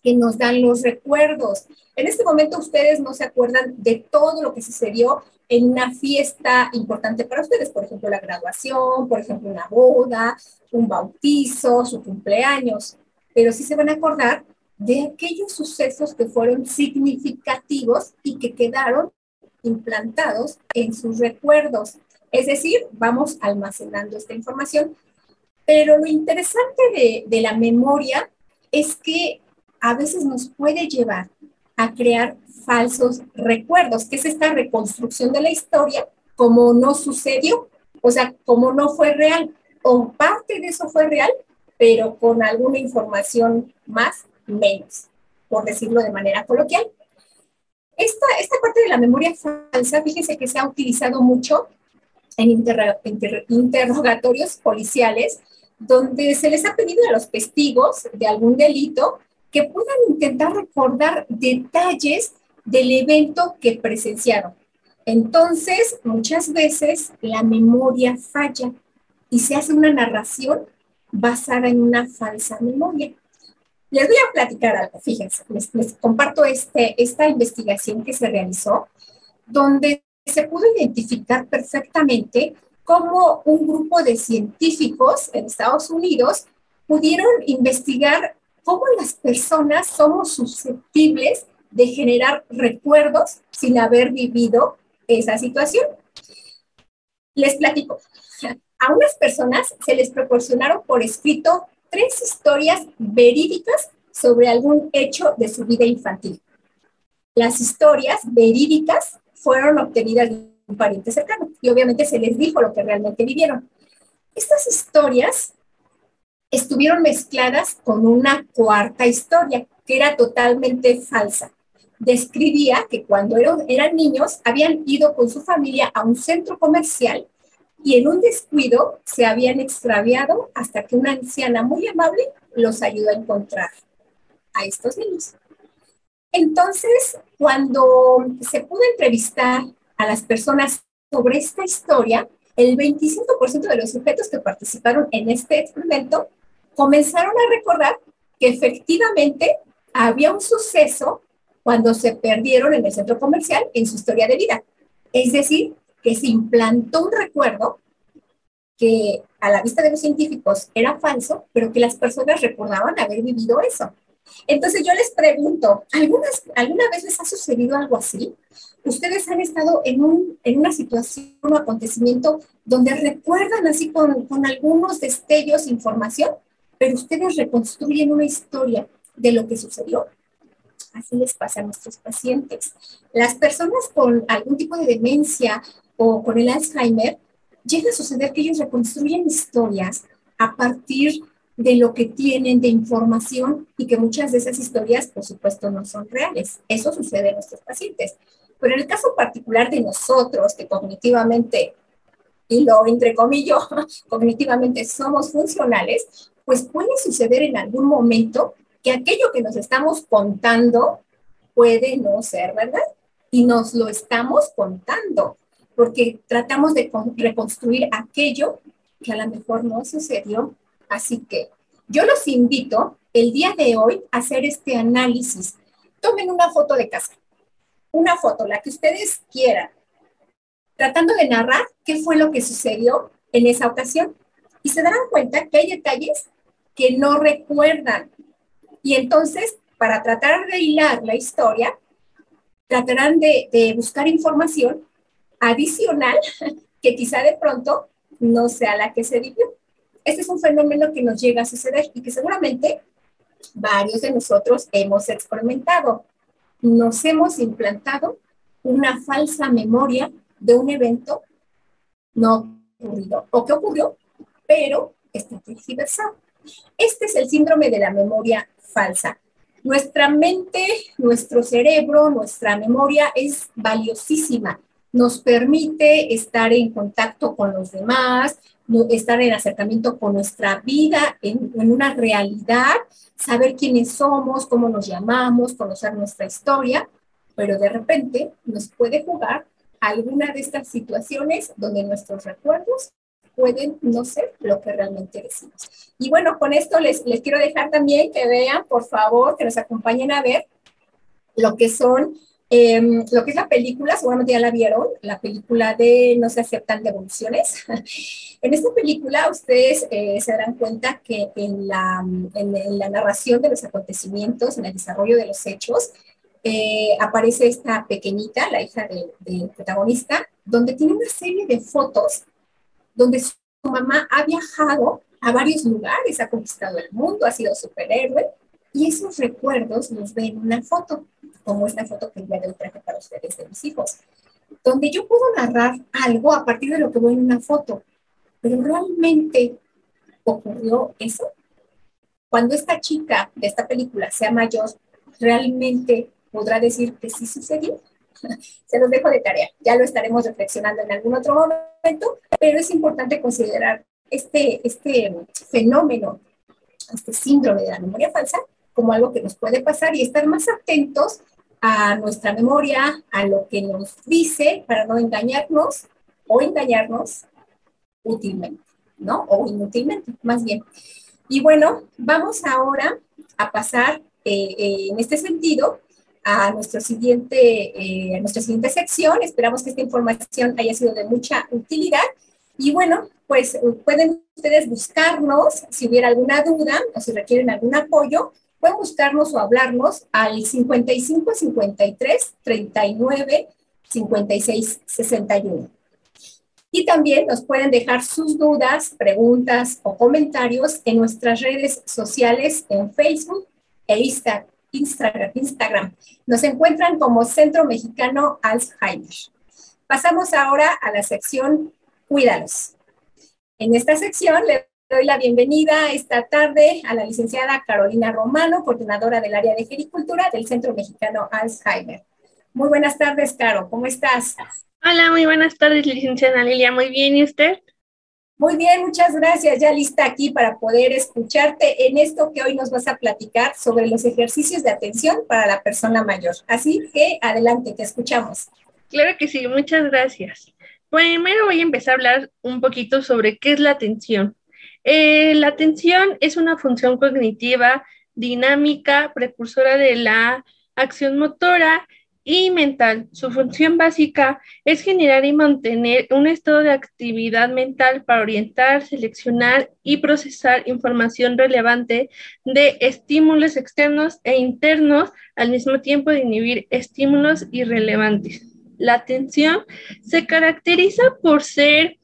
que nos dan los recuerdos. En este momento ustedes no se acuerdan de todo lo que sucedió en una fiesta importante para ustedes, por ejemplo, la graduación, por ejemplo, una boda, un bautizo, su cumpleaños, pero sí se van a acordar de aquellos sucesos que fueron significativos y que quedaron implantados en sus recuerdos. Es decir, vamos almacenando esta información. Pero lo interesante de, de la memoria es que a veces nos puede llevar a crear falsos recuerdos, que es esta reconstrucción de la historia como no sucedió, o sea, como no fue real, o parte de eso fue real, pero con alguna información más, menos, por decirlo de manera coloquial. Esta, esta parte de la memoria falsa, fíjense que se ha utilizado mucho en interrogatorios policiales, donde se les ha pedido a los testigos de algún delito que puedan intentar recordar detalles del evento que presenciaron. Entonces, muchas veces la memoria falla y se hace una narración basada en una falsa memoria. Les voy a platicar algo, fíjense, les, comparto este, esta investigación que se realizó, donde se pudo identificar perfectamente cómo un grupo de científicos en Estados Unidos pudieron investigar cómo las personas somos susceptibles de generar recuerdos sin haber vivido esa situación. Les platico. A unas personas se les proporcionaron por escrito tres historias verídicas sobre algún hecho de su vida infantil. Las historias verídicas fueron obtenidas un pariente cercano y obviamente se les dijo lo que realmente vivieron. Estas historias estuvieron mezcladas con una cuarta historia que era totalmente falsa. Describía que cuando eran, niños habían ido con su familia a un centro comercial y en un descuido se habían extraviado hasta que una anciana muy amable los ayudó a encontrar a estos niños. Entonces, cuando se pudo entrevistar a las personas sobre esta historia, el 25% de los sujetos que participaron en este experimento comenzaron a recordar que efectivamente había un suceso cuando se perdieron en el centro comercial en su historia de vida. Es decir, que se implantó un recuerdo que a la vista de los científicos era falso, pero que las personas recordaban haber vivido eso. Entonces yo les pregunto, ¿algunas, ¿alguna vez les ha sucedido algo así? ¿Ustedes han estado en, un, en una situación o acontecimiento donde recuerdan así con, con algunos destellos, información, pero ustedes reconstruyen una historia de lo que sucedió? Así les pasa a nuestros pacientes. Las personas con algún tipo de demencia o con el Alzheimer, llega a suceder que ellos reconstruyen historias a partir de lo que tienen de información y que muchas de esas historias, por supuesto, no son reales. Eso sucede en nuestros pacientes. Pero en el caso particular de nosotros, que cognitivamente y lo entrecomillo, cognitivamente somos funcionales, pues puede suceder en algún momento que aquello que nos estamos contando puede no ser verdad y nos lo estamos contando porque tratamos de reconstruir aquello que a lo mejor no sucedió. Así que yo los invito el día de hoy a hacer este análisis. Tomen una foto de casa, una foto, la que ustedes quieran, tratando de narrar qué fue lo que sucedió en esa ocasión. Y se darán cuenta que hay detalles que no recuerdan. Y entonces, para tratar de hilar la historia, tratarán de, buscar información adicional que quizá de pronto no sea la que se vivió. Este es un fenómeno que nos llega a suceder y que seguramente varios de nosotros hemos experimentado. Nos hemos implantado una falsa memoria de un evento no ocurrido o que ocurrió, pero está tergiversado. Este es el síndrome de la memoria falsa. Nuestra mente, nuestro cerebro, nuestra memoria es valiosísima. Nos permite estar en contacto con los demás, estar en acercamiento con nuestra vida, en, una realidad, saber quiénes somos, cómo nos llamamos, conocer nuestra historia, pero de repente nos puede jugar alguna de estas situaciones donde nuestros recuerdos pueden no ser lo que realmente decimos. Y bueno, con esto les, les quiero dejar también que vean, por favor, que nos acompañen a ver lo que son, em, lo que es la película, seguramente ya la vieron, la película de No se aceptan devoluciones. en esta película ustedes eh, se darán cuenta que en la, en, la narración de los acontecimientos, en el desarrollo de los hechos, eh, aparece esta pequeñita, la hija del protagonista, donde tiene una serie de fotos donde su mamá ha viajado a varios lugares, ha conquistado el mundo, ha sido superhéroe, y esos recuerdos los ve en una foto, como esta foto que ya de traje para ustedes de mis hijos, donde yo puedo narrar algo a partir de lo que veo en una foto, pero realmente ocurrió eso. Cuando esta chica de esta película sea mayor, realmente podrá decir que sí sucedió. Se los dejo de tarea, ya lo estaremos reflexionando en algún otro momento, pero es importante considerar este, este fenómeno, este síndrome de la memoria falsa, como algo que nos puede pasar y estar más atentos a nuestra memoria, a lo que nos dice, para no engañarnos o engañarnos útilmente, ¿no? O inútilmente, más bien. Y bueno, vamos ahora a pasar eh, eh, en este sentido a, nuestro siguiente, eh, a nuestra siguiente sección. Esperamos que esta información haya sido de mucha utilidad. Y bueno, pues pueden ustedes buscarnos si hubiera alguna duda o si requieren algún apoyo. Pueden buscarnos o hablarnos al 55 53 39 56 61. Y también nos pueden dejar sus dudas, preguntas o comentarios en nuestras redes sociales en Facebook e Instagram Instagram. Nos encuentran como Centro Mexicano Alzheimer. Pasamos ahora a la sección Cuídalos. En esta sección le doy la bienvenida esta tarde a la licenciada Carolina Romano, coordinadora del área de agricultura del Centro Mexicano Alzheimer. Muy buenas tardes, Caro, ¿cómo estás?
Hola, muy buenas tardes, licenciada Lilia. Muy bien, ¿y usted?
Muy bien, muchas gracias. Ya lista aquí para poder escucharte en esto que hoy nos vas a platicar sobre los ejercicios de atención para la persona mayor. Así que adelante, te escuchamos.
Claro que sí, muchas gracias. Primero voy a empezar a hablar un poquito sobre qué es la atención. Eh, la atención es una función cognitiva dinámica, precursora de la acción motora y mental. Su función básica es generar y mantener un estado de actividad mental para orientar, seleccionar y procesar información relevante de estímulos externos e internos, al mismo tiempo de inhibir estímulos irrelevantes. La atención se caracteriza por ser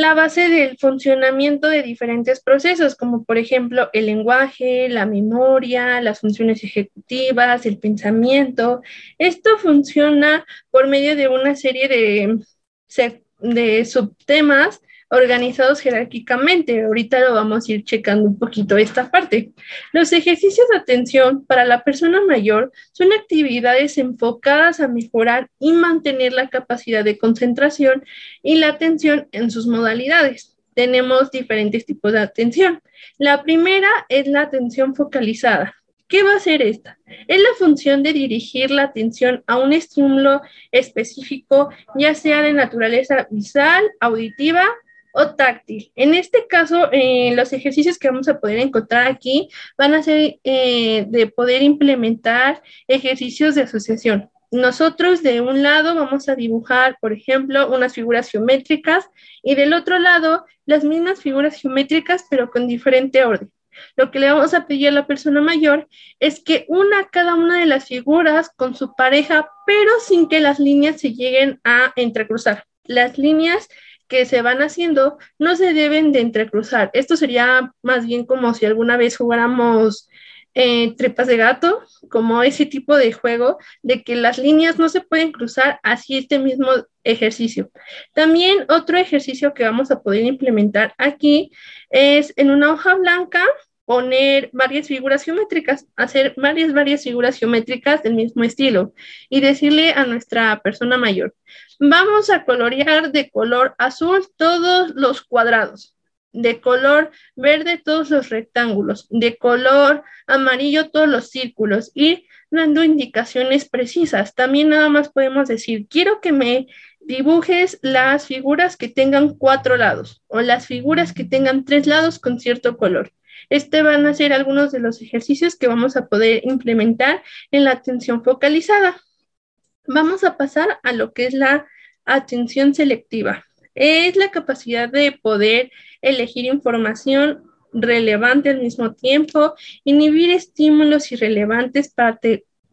la base del funcionamiento de diferentes procesos, como por ejemplo el lenguaje, la memoria, las funciones ejecutivas, el pensamiento. Esto funciona por medio de una serie de, subtemas organizados jerárquicamente. Ahorita lo vamos a ir checando un poquito esta parte. Los ejercicios de atención para la persona mayor son actividades enfocadas a mejorar y mantener la capacidad de concentración y la atención en sus modalidades. Tenemos diferentes tipos de atención. La primera es la atención focalizada. ¿Qué va a hacer esta? Es la función de dirigir la atención a un estímulo específico, ya sea de naturaleza visual, auditiva o táctil. En este caso, eh, los ejercicios que vamos a poder encontrar aquí van a ser eh, de poder implementar ejercicios de asociación. Nosotros de un lado vamos a dibujar, por ejemplo, unas figuras geométricas y del otro lado las mismas figuras geométricas pero con diferente orden. Lo que le vamos a pedir a la persona mayor es que una cada una de las figuras con su pareja, pero sin que las líneas se lleguen a entrecruzar. Las líneas que se van haciendo no se deben de entrecruzar. Esto sería más bien como si alguna vez jugáramos eh, trepas de gato, como ese tipo de juego, de que las líneas no se pueden cruzar así este mismo ejercicio. También otro ejercicio que vamos a poder implementar aquí es en una hoja blanca poner varias figuras geométricas, hacer varias, varias figuras geométricas del mismo estilo y decirle a nuestra persona mayor, vamos a colorear de color azul todos los cuadrados, de color verde todos los rectángulos, de color amarillo todos los círculos, y dando indicaciones precisas. También nada más podemos decir, quiero que me dibujes las figuras que tengan cuatro lados o las figuras que tengan tres lados con cierto color. Este van a ser algunos de los ejercicios que vamos a poder implementar en la atención focalizada. Vamos a pasar a lo que es la atención selectiva. Es la capacidad de poder elegir información relevante al mismo tiempo, inhibir estímulos irrelevantes para,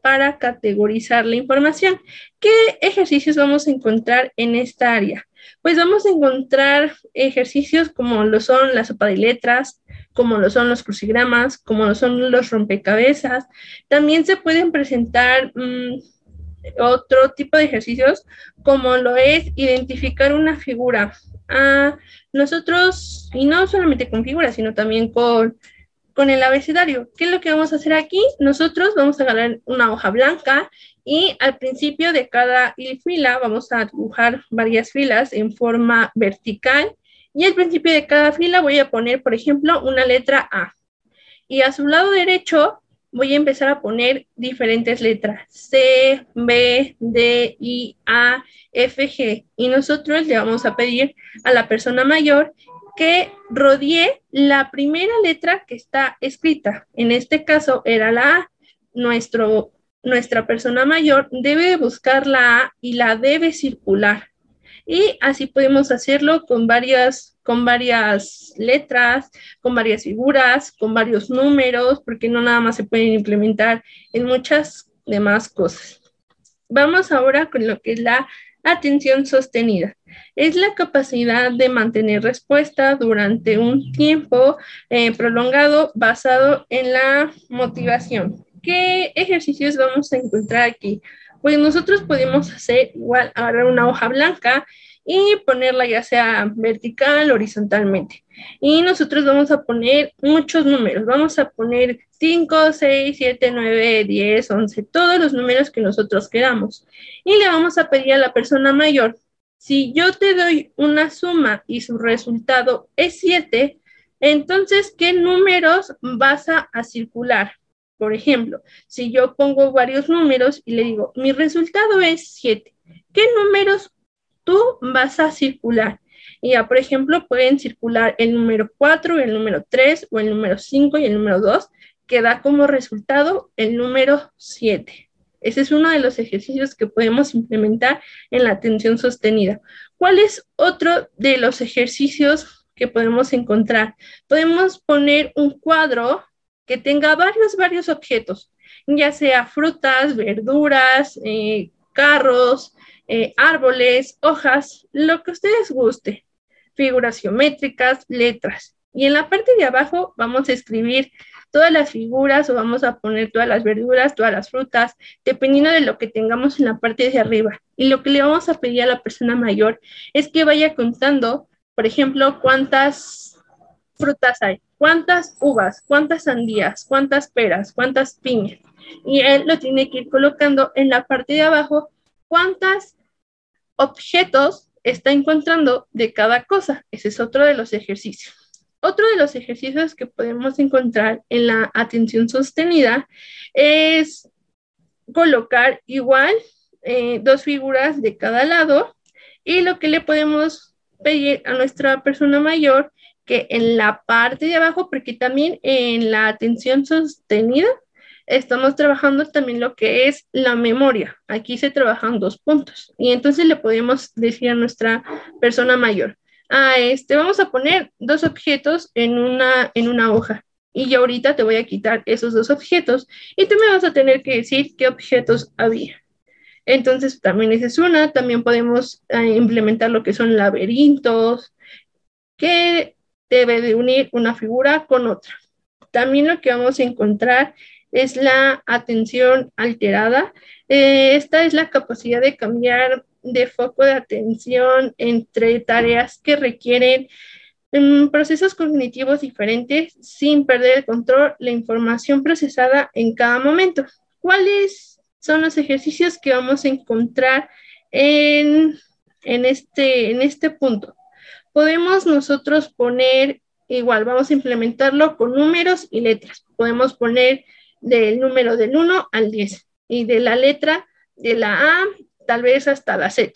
para categorizar la información. ¿Qué ejercicios vamos a encontrar en esta área? Pues vamos a encontrar ejercicios como lo son la sopa de letras, como lo son los crucigramas, como lo son los rompecabezas. También se pueden presentar mm, otro tipo de ejercicios, como lo es identificar una figura. Ah, nosotros, y no solamente con figuras, sino también con, con el abecedario. ¿Qué es lo que vamos a hacer aquí? Nosotros vamos a agarrar una hoja blanca y al principio de cada fila vamos a dibujar varias filas en forma vertical y al principio de cada fila voy a poner, por ejemplo, una letra A. Y a su lado derecho voy a empezar a poner diferentes letras, C, B, D, I, A, F, G. Y nosotros le vamos a pedir a la persona mayor que rodee la primera letra que está escrita. En este caso era la A. Nuestro nuestra persona mayor debe buscar la A y la debe circular. Y así podemos hacerlo con varias, con varias letras, con varias figuras, con varios números, porque no nada más se pueden implementar en muchas demás cosas. Vamos ahora con lo que es la atención sostenida. Es la capacidad de mantener respuesta durante un tiempo eh, prolongado basado en la motivación. ¿Qué ejercicios vamos a encontrar aquí? Pues nosotros podemos hacer igual, agarrar una hoja blanca y ponerla ya sea vertical, horizontalmente. Y nosotros vamos a poner muchos números. Vamos a poner 5, 6, 7, 9, 10, 11, todos los números que nosotros queramos. Y le vamos a pedir a la persona mayor, si yo te doy una suma y su resultado es 7, entonces, ¿qué números vas a circular? Por ejemplo, si yo pongo varios números y le digo, mi resultado es 7, ¿qué números tú vas a circular? Y ya, por ejemplo, pueden circular el número 4, el número 3 o el número 5 y el número 2, que da como resultado el número 7. Ese es uno de los ejercicios que podemos implementar en la atención sostenida. ¿Cuál es otro de los ejercicios que podemos encontrar? Podemos poner un cuadro que tenga varios, varios objetos, ya sea frutas, verduras, eh, carros, eh, árboles, hojas, lo que ustedes guste, figuras geométricas, letras. Y en la parte de abajo vamos a escribir todas las figuras o vamos a poner todas las verduras, todas las frutas, dependiendo de lo que tengamos en la parte de arriba. Y lo que le vamos a pedir a la persona mayor es que vaya contando Por ejemplo, ¿cuántas frutas hay? ¿Cuántas uvas? ¿Cuántas sandías? ¿Cuántas peras? ¿Cuántas piñas? Y él lo tiene que ir colocando en la parte de abajo cuántos objetos está encontrando de cada cosa. Ese es otro de los ejercicios. Otro de los ejercicios que podemos encontrar en la atención sostenida es colocar igual eh, dos figuras de cada lado y lo que le podemos pedir a nuestra persona mayor que en la parte de abajo, porque también en la atención sostenida estamos trabajando también lo que es la memoria. Aquí se trabajan dos puntos y entonces le podemos decir a nuestra persona mayor, ah, este, vamos a poner dos objetos en una, en una hoja y yo ahorita te voy a quitar esos dos objetos y tú me vas a tener que decir qué objetos había. Entonces, también esa es una. También podemos eh, implementar lo que son laberintos, que debe de unir una figura con otra. También lo que vamos a encontrar es la atención alterada. Eh, esta es la capacidad de cambiar de foco de atención entre tareas que requieren mm, procesos cognitivos diferentes sin perder el control, la información procesada en cada momento. ¿Cuáles son los ejercicios que vamos a encontrar en, en, este, en este punto? Podemos nosotros poner, igual, vamos a implementarlo con números y letras. Podemos poner del número del 1 al 10 y de la letra de la A tal vez hasta la Z.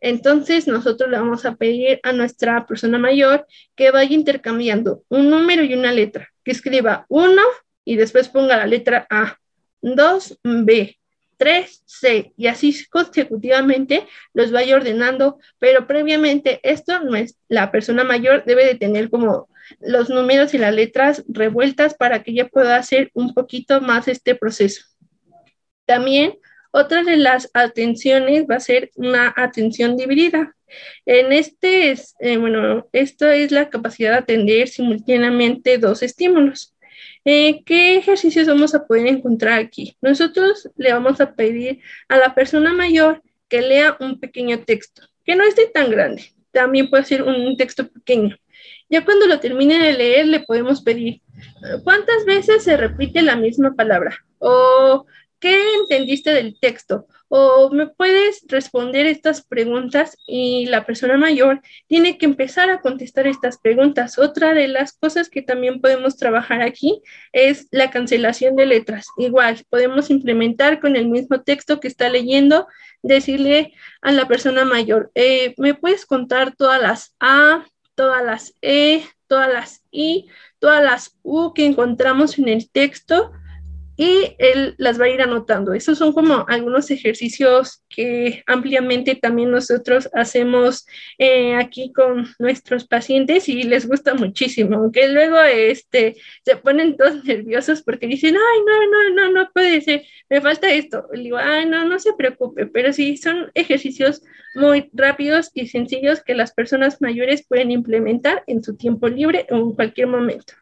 Entonces nosotros le vamos a pedir a nuestra persona mayor que vaya intercambiando un número y una letra, que escriba 1 y después ponga la letra A, 2 B, 3 C y así consecutivamente los vaya ordenando, pero previamente esto no es, la persona mayor debe de tener como los números y las letras revueltas para que ella pueda hacer un poquito más este proceso. También otra de las atenciones va a ser una atención dividida. En este, eh, bueno, esto es la capacidad de atender simultáneamente dos estímulos. Eh, ¿Qué ejercicios vamos a poder encontrar aquí? Nosotros le vamos a pedir a la persona mayor que lea un pequeño texto, que no esté tan grande, también puede ser un texto pequeño. Ya cuando lo termine de leer, le podemos pedir cuántas veces se repite la misma palabra o qué entendiste del texto o me puedes responder estas preguntas y la persona mayor tiene que empezar a contestar estas preguntas. Otra de las cosas que también podemos trabajar aquí es la cancelación de letras. Igual, podemos implementar con el mismo texto que está leyendo, decirle a la persona mayor, eh, ¿me puedes contar todas las A, todas las E, todas las I, todas las U que encontramos en el texto y él las va a ir anotando. Esos son como algunos ejercicios que ampliamente también nosotros hacemos eh, aquí con nuestros pacientes y les gusta muchísimo, aunque luego este, se ponen todos nerviosos porque dicen, ay, no, no, no, no puede ser, me falta esto. Le digo, ay, no, no se preocupe, pero sí, son ejercicios muy rápidos y sencillos que las personas mayores pueden implementar en su tiempo libre o en cualquier momento.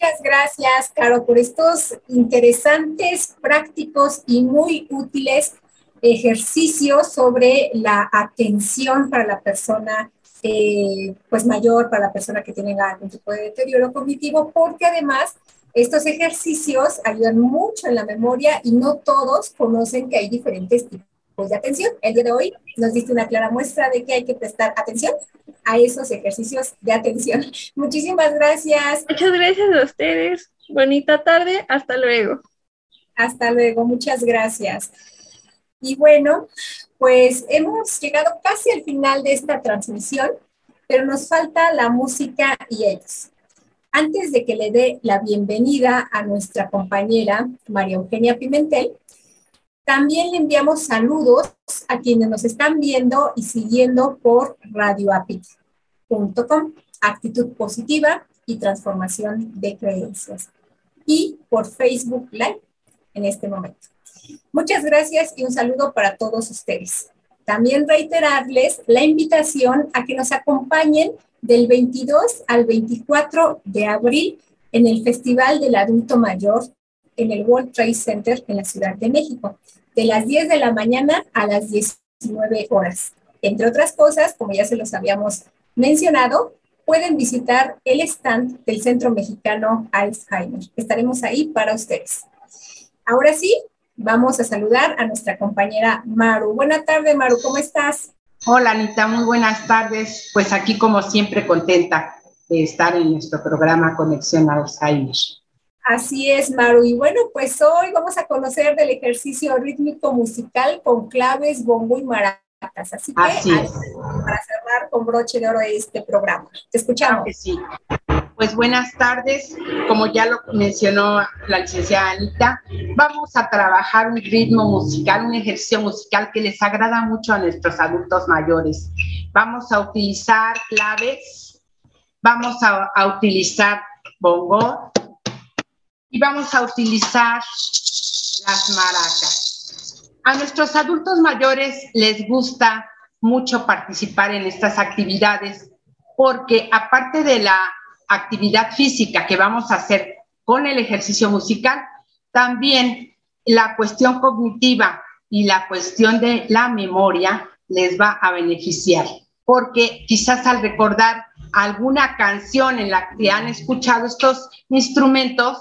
Muchas gracias, Caro, por estos interesantes, prácticos y muy útiles ejercicios sobre la atención para la persona eh, pues mayor, para la persona que tiene algún tipo de deterioro cognitivo, porque además estos ejercicios ayudan mucho en la memoria y no todos conocen que hay diferentes tipos de atención. El día de hoy nos diste una clara muestra de que hay que prestar atención a esos ejercicios de atención. Muchísimas gracias.
Muchas gracias a ustedes. Bonita tarde. Hasta luego.
Hasta luego. Muchas gracias. Y bueno, pues hemos llegado casi al final de esta transmisión, pero nos falta la música y ellos. Antes de que le dé la bienvenida a nuestra compañera María Eugenia Pimentel, también le enviamos saludos a quienes nos están viendo y siguiendo por radioapit.com, actitud positiva y transformación de creencias, y por Facebook Live en este momento. Muchas gracias y un saludo para todos ustedes. También reiterarles la invitación a que nos acompañen del 22 al 24 de abril en el Festival del Adulto Mayor en el World Trade Center en la Ciudad de México de las 10 de la mañana a las 19 horas. Entre otras cosas, como ya se los habíamos mencionado, pueden visitar el stand del Centro Mexicano Alzheimer. Estaremos ahí para ustedes. Ahora sí, vamos a saludar a nuestra compañera Maru. Buenas tardes, Maru, ¿cómo estás?
Hola, Anita, muy buenas tardes. Pues aquí, como siempre, contenta de estar en nuestro programa Conexión Alzheimer.
Así es, Maru. Y bueno, pues hoy vamos a conocer del ejercicio rítmico musical con claves, bombo y maracas. Así que,
Así
para cerrar con broche de oro este programa. Te escuchamos.
Claro sí. Pues buenas tardes. Como ya lo mencionó la licenciada Anita, vamos a trabajar un ritmo musical, un ejercicio musical que les agrada mucho a nuestros adultos mayores. Vamos a utilizar claves, vamos a, a utilizar bongo y vamos a utilizar las maracas. A nuestros adultos mayores les gusta mucho participar en estas actividades porque aparte de la actividad física que vamos a hacer con el ejercicio musical, también la cuestión cognitiva y la cuestión de la memoria les va a beneficiar, porque quizás al recordar alguna canción en la que han escuchado estos instrumentos,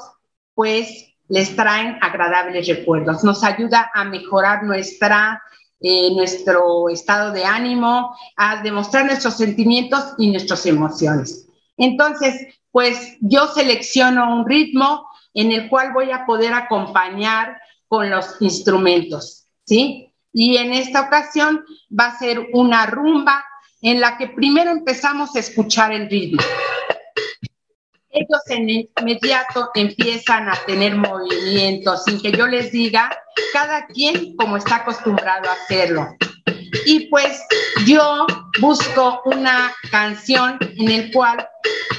pues les traen agradables recuerdos, nos ayuda a mejorar nuestra, eh, nuestro estado de ánimo, a demostrar nuestros sentimientos y nuestras emociones. Entonces, pues yo selecciono un ritmo en el cual voy a poder acompañar con los instrumentos, ¿sí? Y en esta ocasión va a ser una rumba en la que primero empezamos a escuchar el ritmo. Ellos en inmediato empiezan a tener movimientos sin que yo les diga, cada quien como está acostumbrado a hacerlo. Y pues yo busco una canción en el cual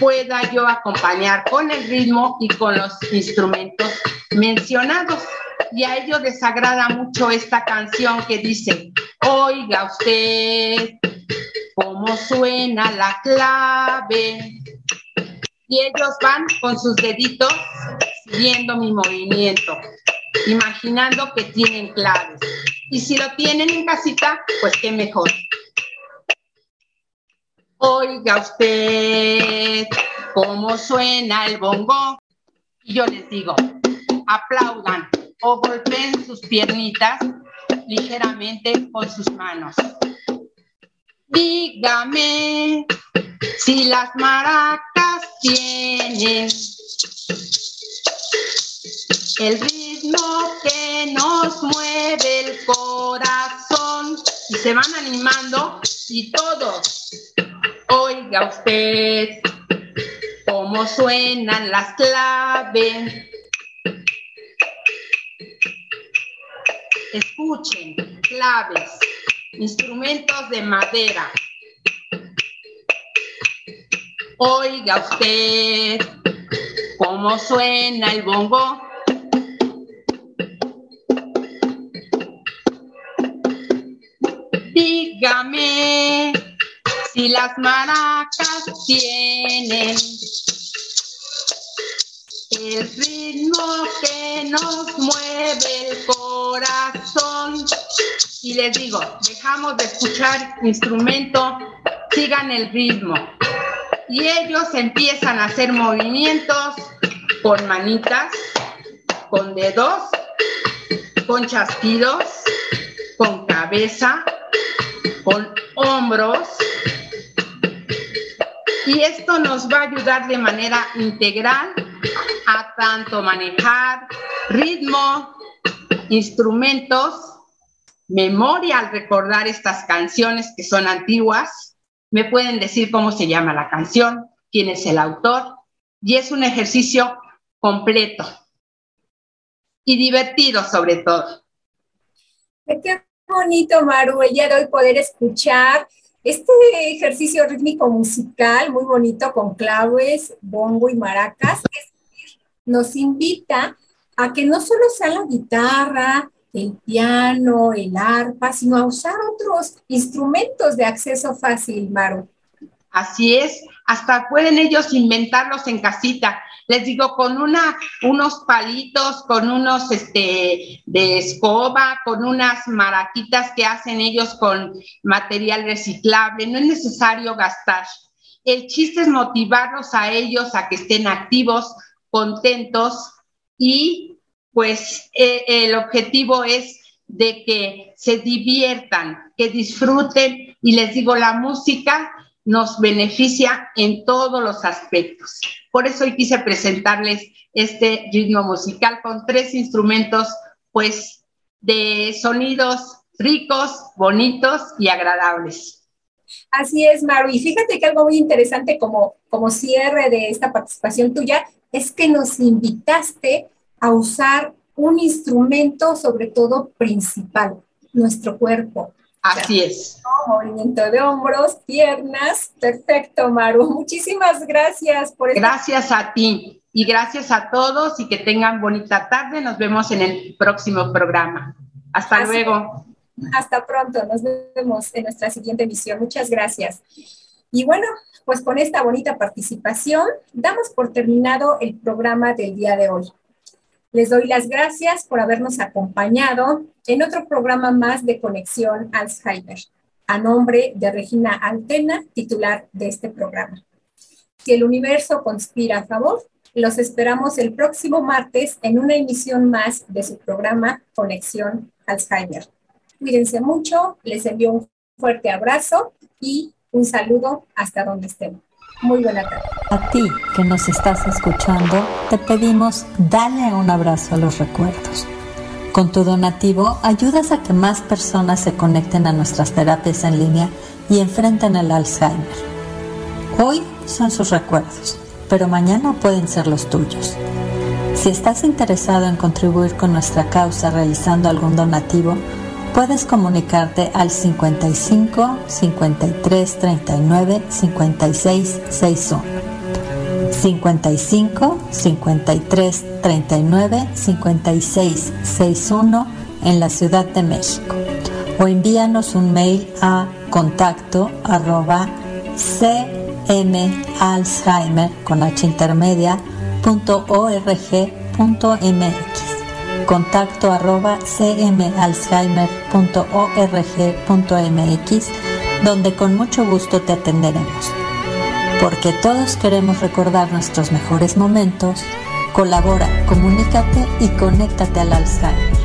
pueda yo acompañar con el ritmo y con los instrumentos mencionados. Y a ellos les agrada mucho esta canción que dice, oiga usted cómo suena la clave. Y ellos van con sus deditos siguiendo mi movimiento, imaginando que tienen claves. Y si lo tienen en casita, pues qué mejor. Oiga usted cómo suena el bongo. Y yo les digo, aplaudan o golpeen sus piernitas ligeramente con sus manos. Dígame si las maracas tienen el ritmo que nos mueve el corazón y se van animando y todos, oiga usted cómo suenan las claves. Escuchen, claves, instrumentos de madera. Oiga usted cómo suena el bongo. Dígame si las maracas tienen el ritmo que nos mueve el corazón. Y les digo, dejamos de escuchar instrumento, sigan el ritmo. Y ellos empiezan a hacer movimientos con manitas, con dedos, con chasquidos, con cabeza, con hombros. Y esto nos va a ayudar de manera integral a tanto manejar ritmo, instrumentos, memoria al recordar estas canciones que son antiguas. Me pueden decir cómo se llama la canción, quién es el autor. Y es un ejercicio completo y divertido sobre todo.
Qué bonito, Maru, el día de hoy poder escuchar este ejercicio rítmico musical muy bonito con claves, bongo y maracas. Nos invita a que no solo sea la guitarra, el piano, el arpa, sino a usar otros instrumentos de acceso fácil, Maru.
Así es, hasta pueden ellos inventarlos en casita. les digo, con una, unos palitos, con unos este, de escoba, con unas maraquitas que hacen ellos con material reciclable. No es necesario gastar. El chiste es motivarlos a ellos a que estén activos, contentos y pues eh, el objetivo es de que se diviertan, que disfruten y les digo, la música nos beneficia en todos los aspectos. Por eso hoy quise presentarles este ritmo musical con tres instrumentos, pues, de sonidos ricos, bonitos y agradables.
Así es, Maru. Y fíjate que algo muy interesante como, como cierre de esta participación tuya es que nos invitaste a usar un instrumento, sobre todo principal, nuestro cuerpo.
Así es.
Movimiento de hombros, piernas. Perfecto, Maru. Muchísimas gracias por
Gracias a ti y gracias a todos y que tengan bonita tarde. Nos vemos en el próximo programa. Hasta luego.
Hasta pronto. Nos vemos en nuestra siguiente emisión. Muchas gracias. Y bueno, pues con esta bonita participación damos por terminado el programa del día de hoy. Les doy las gracias por habernos acompañado en otro programa más de Conexión Alzheimer, a nombre de Regina Altena, titular de este programa. Si el universo conspira a favor, los esperamos el próximo martes en una emisión más de su programa Conexión Alzheimer. Cuídense mucho, les envío un fuerte abrazo y un saludo hasta donde estén. Muy buena tarde.
A ti que nos estás escuchando, te pedimos dale un abrazo a los recuerdos. Con tu donativo ayudas a que más personas se conecten a nuestras terapias en línea y enfrenten el Alzheimer. Hoy son sus recuerdos, pero mañana pueden ser los tuyos. Si estás interesado en contribuir con nuestra causa realizando algún donativo, Puedes comunicarte al 55 53 39 56 61. 55 53 39 56 61 en la Ciudad de México o envíanos un mail a contacto arroba cmalzheimer con h intermedia punto contacto arroba cmalzheimer.org.mx, donde con mucho gusto te atenderemos. Porque todos queremos recordar nuestros mejores momentos, colabora, comunícate y conéctate al Alzheimer.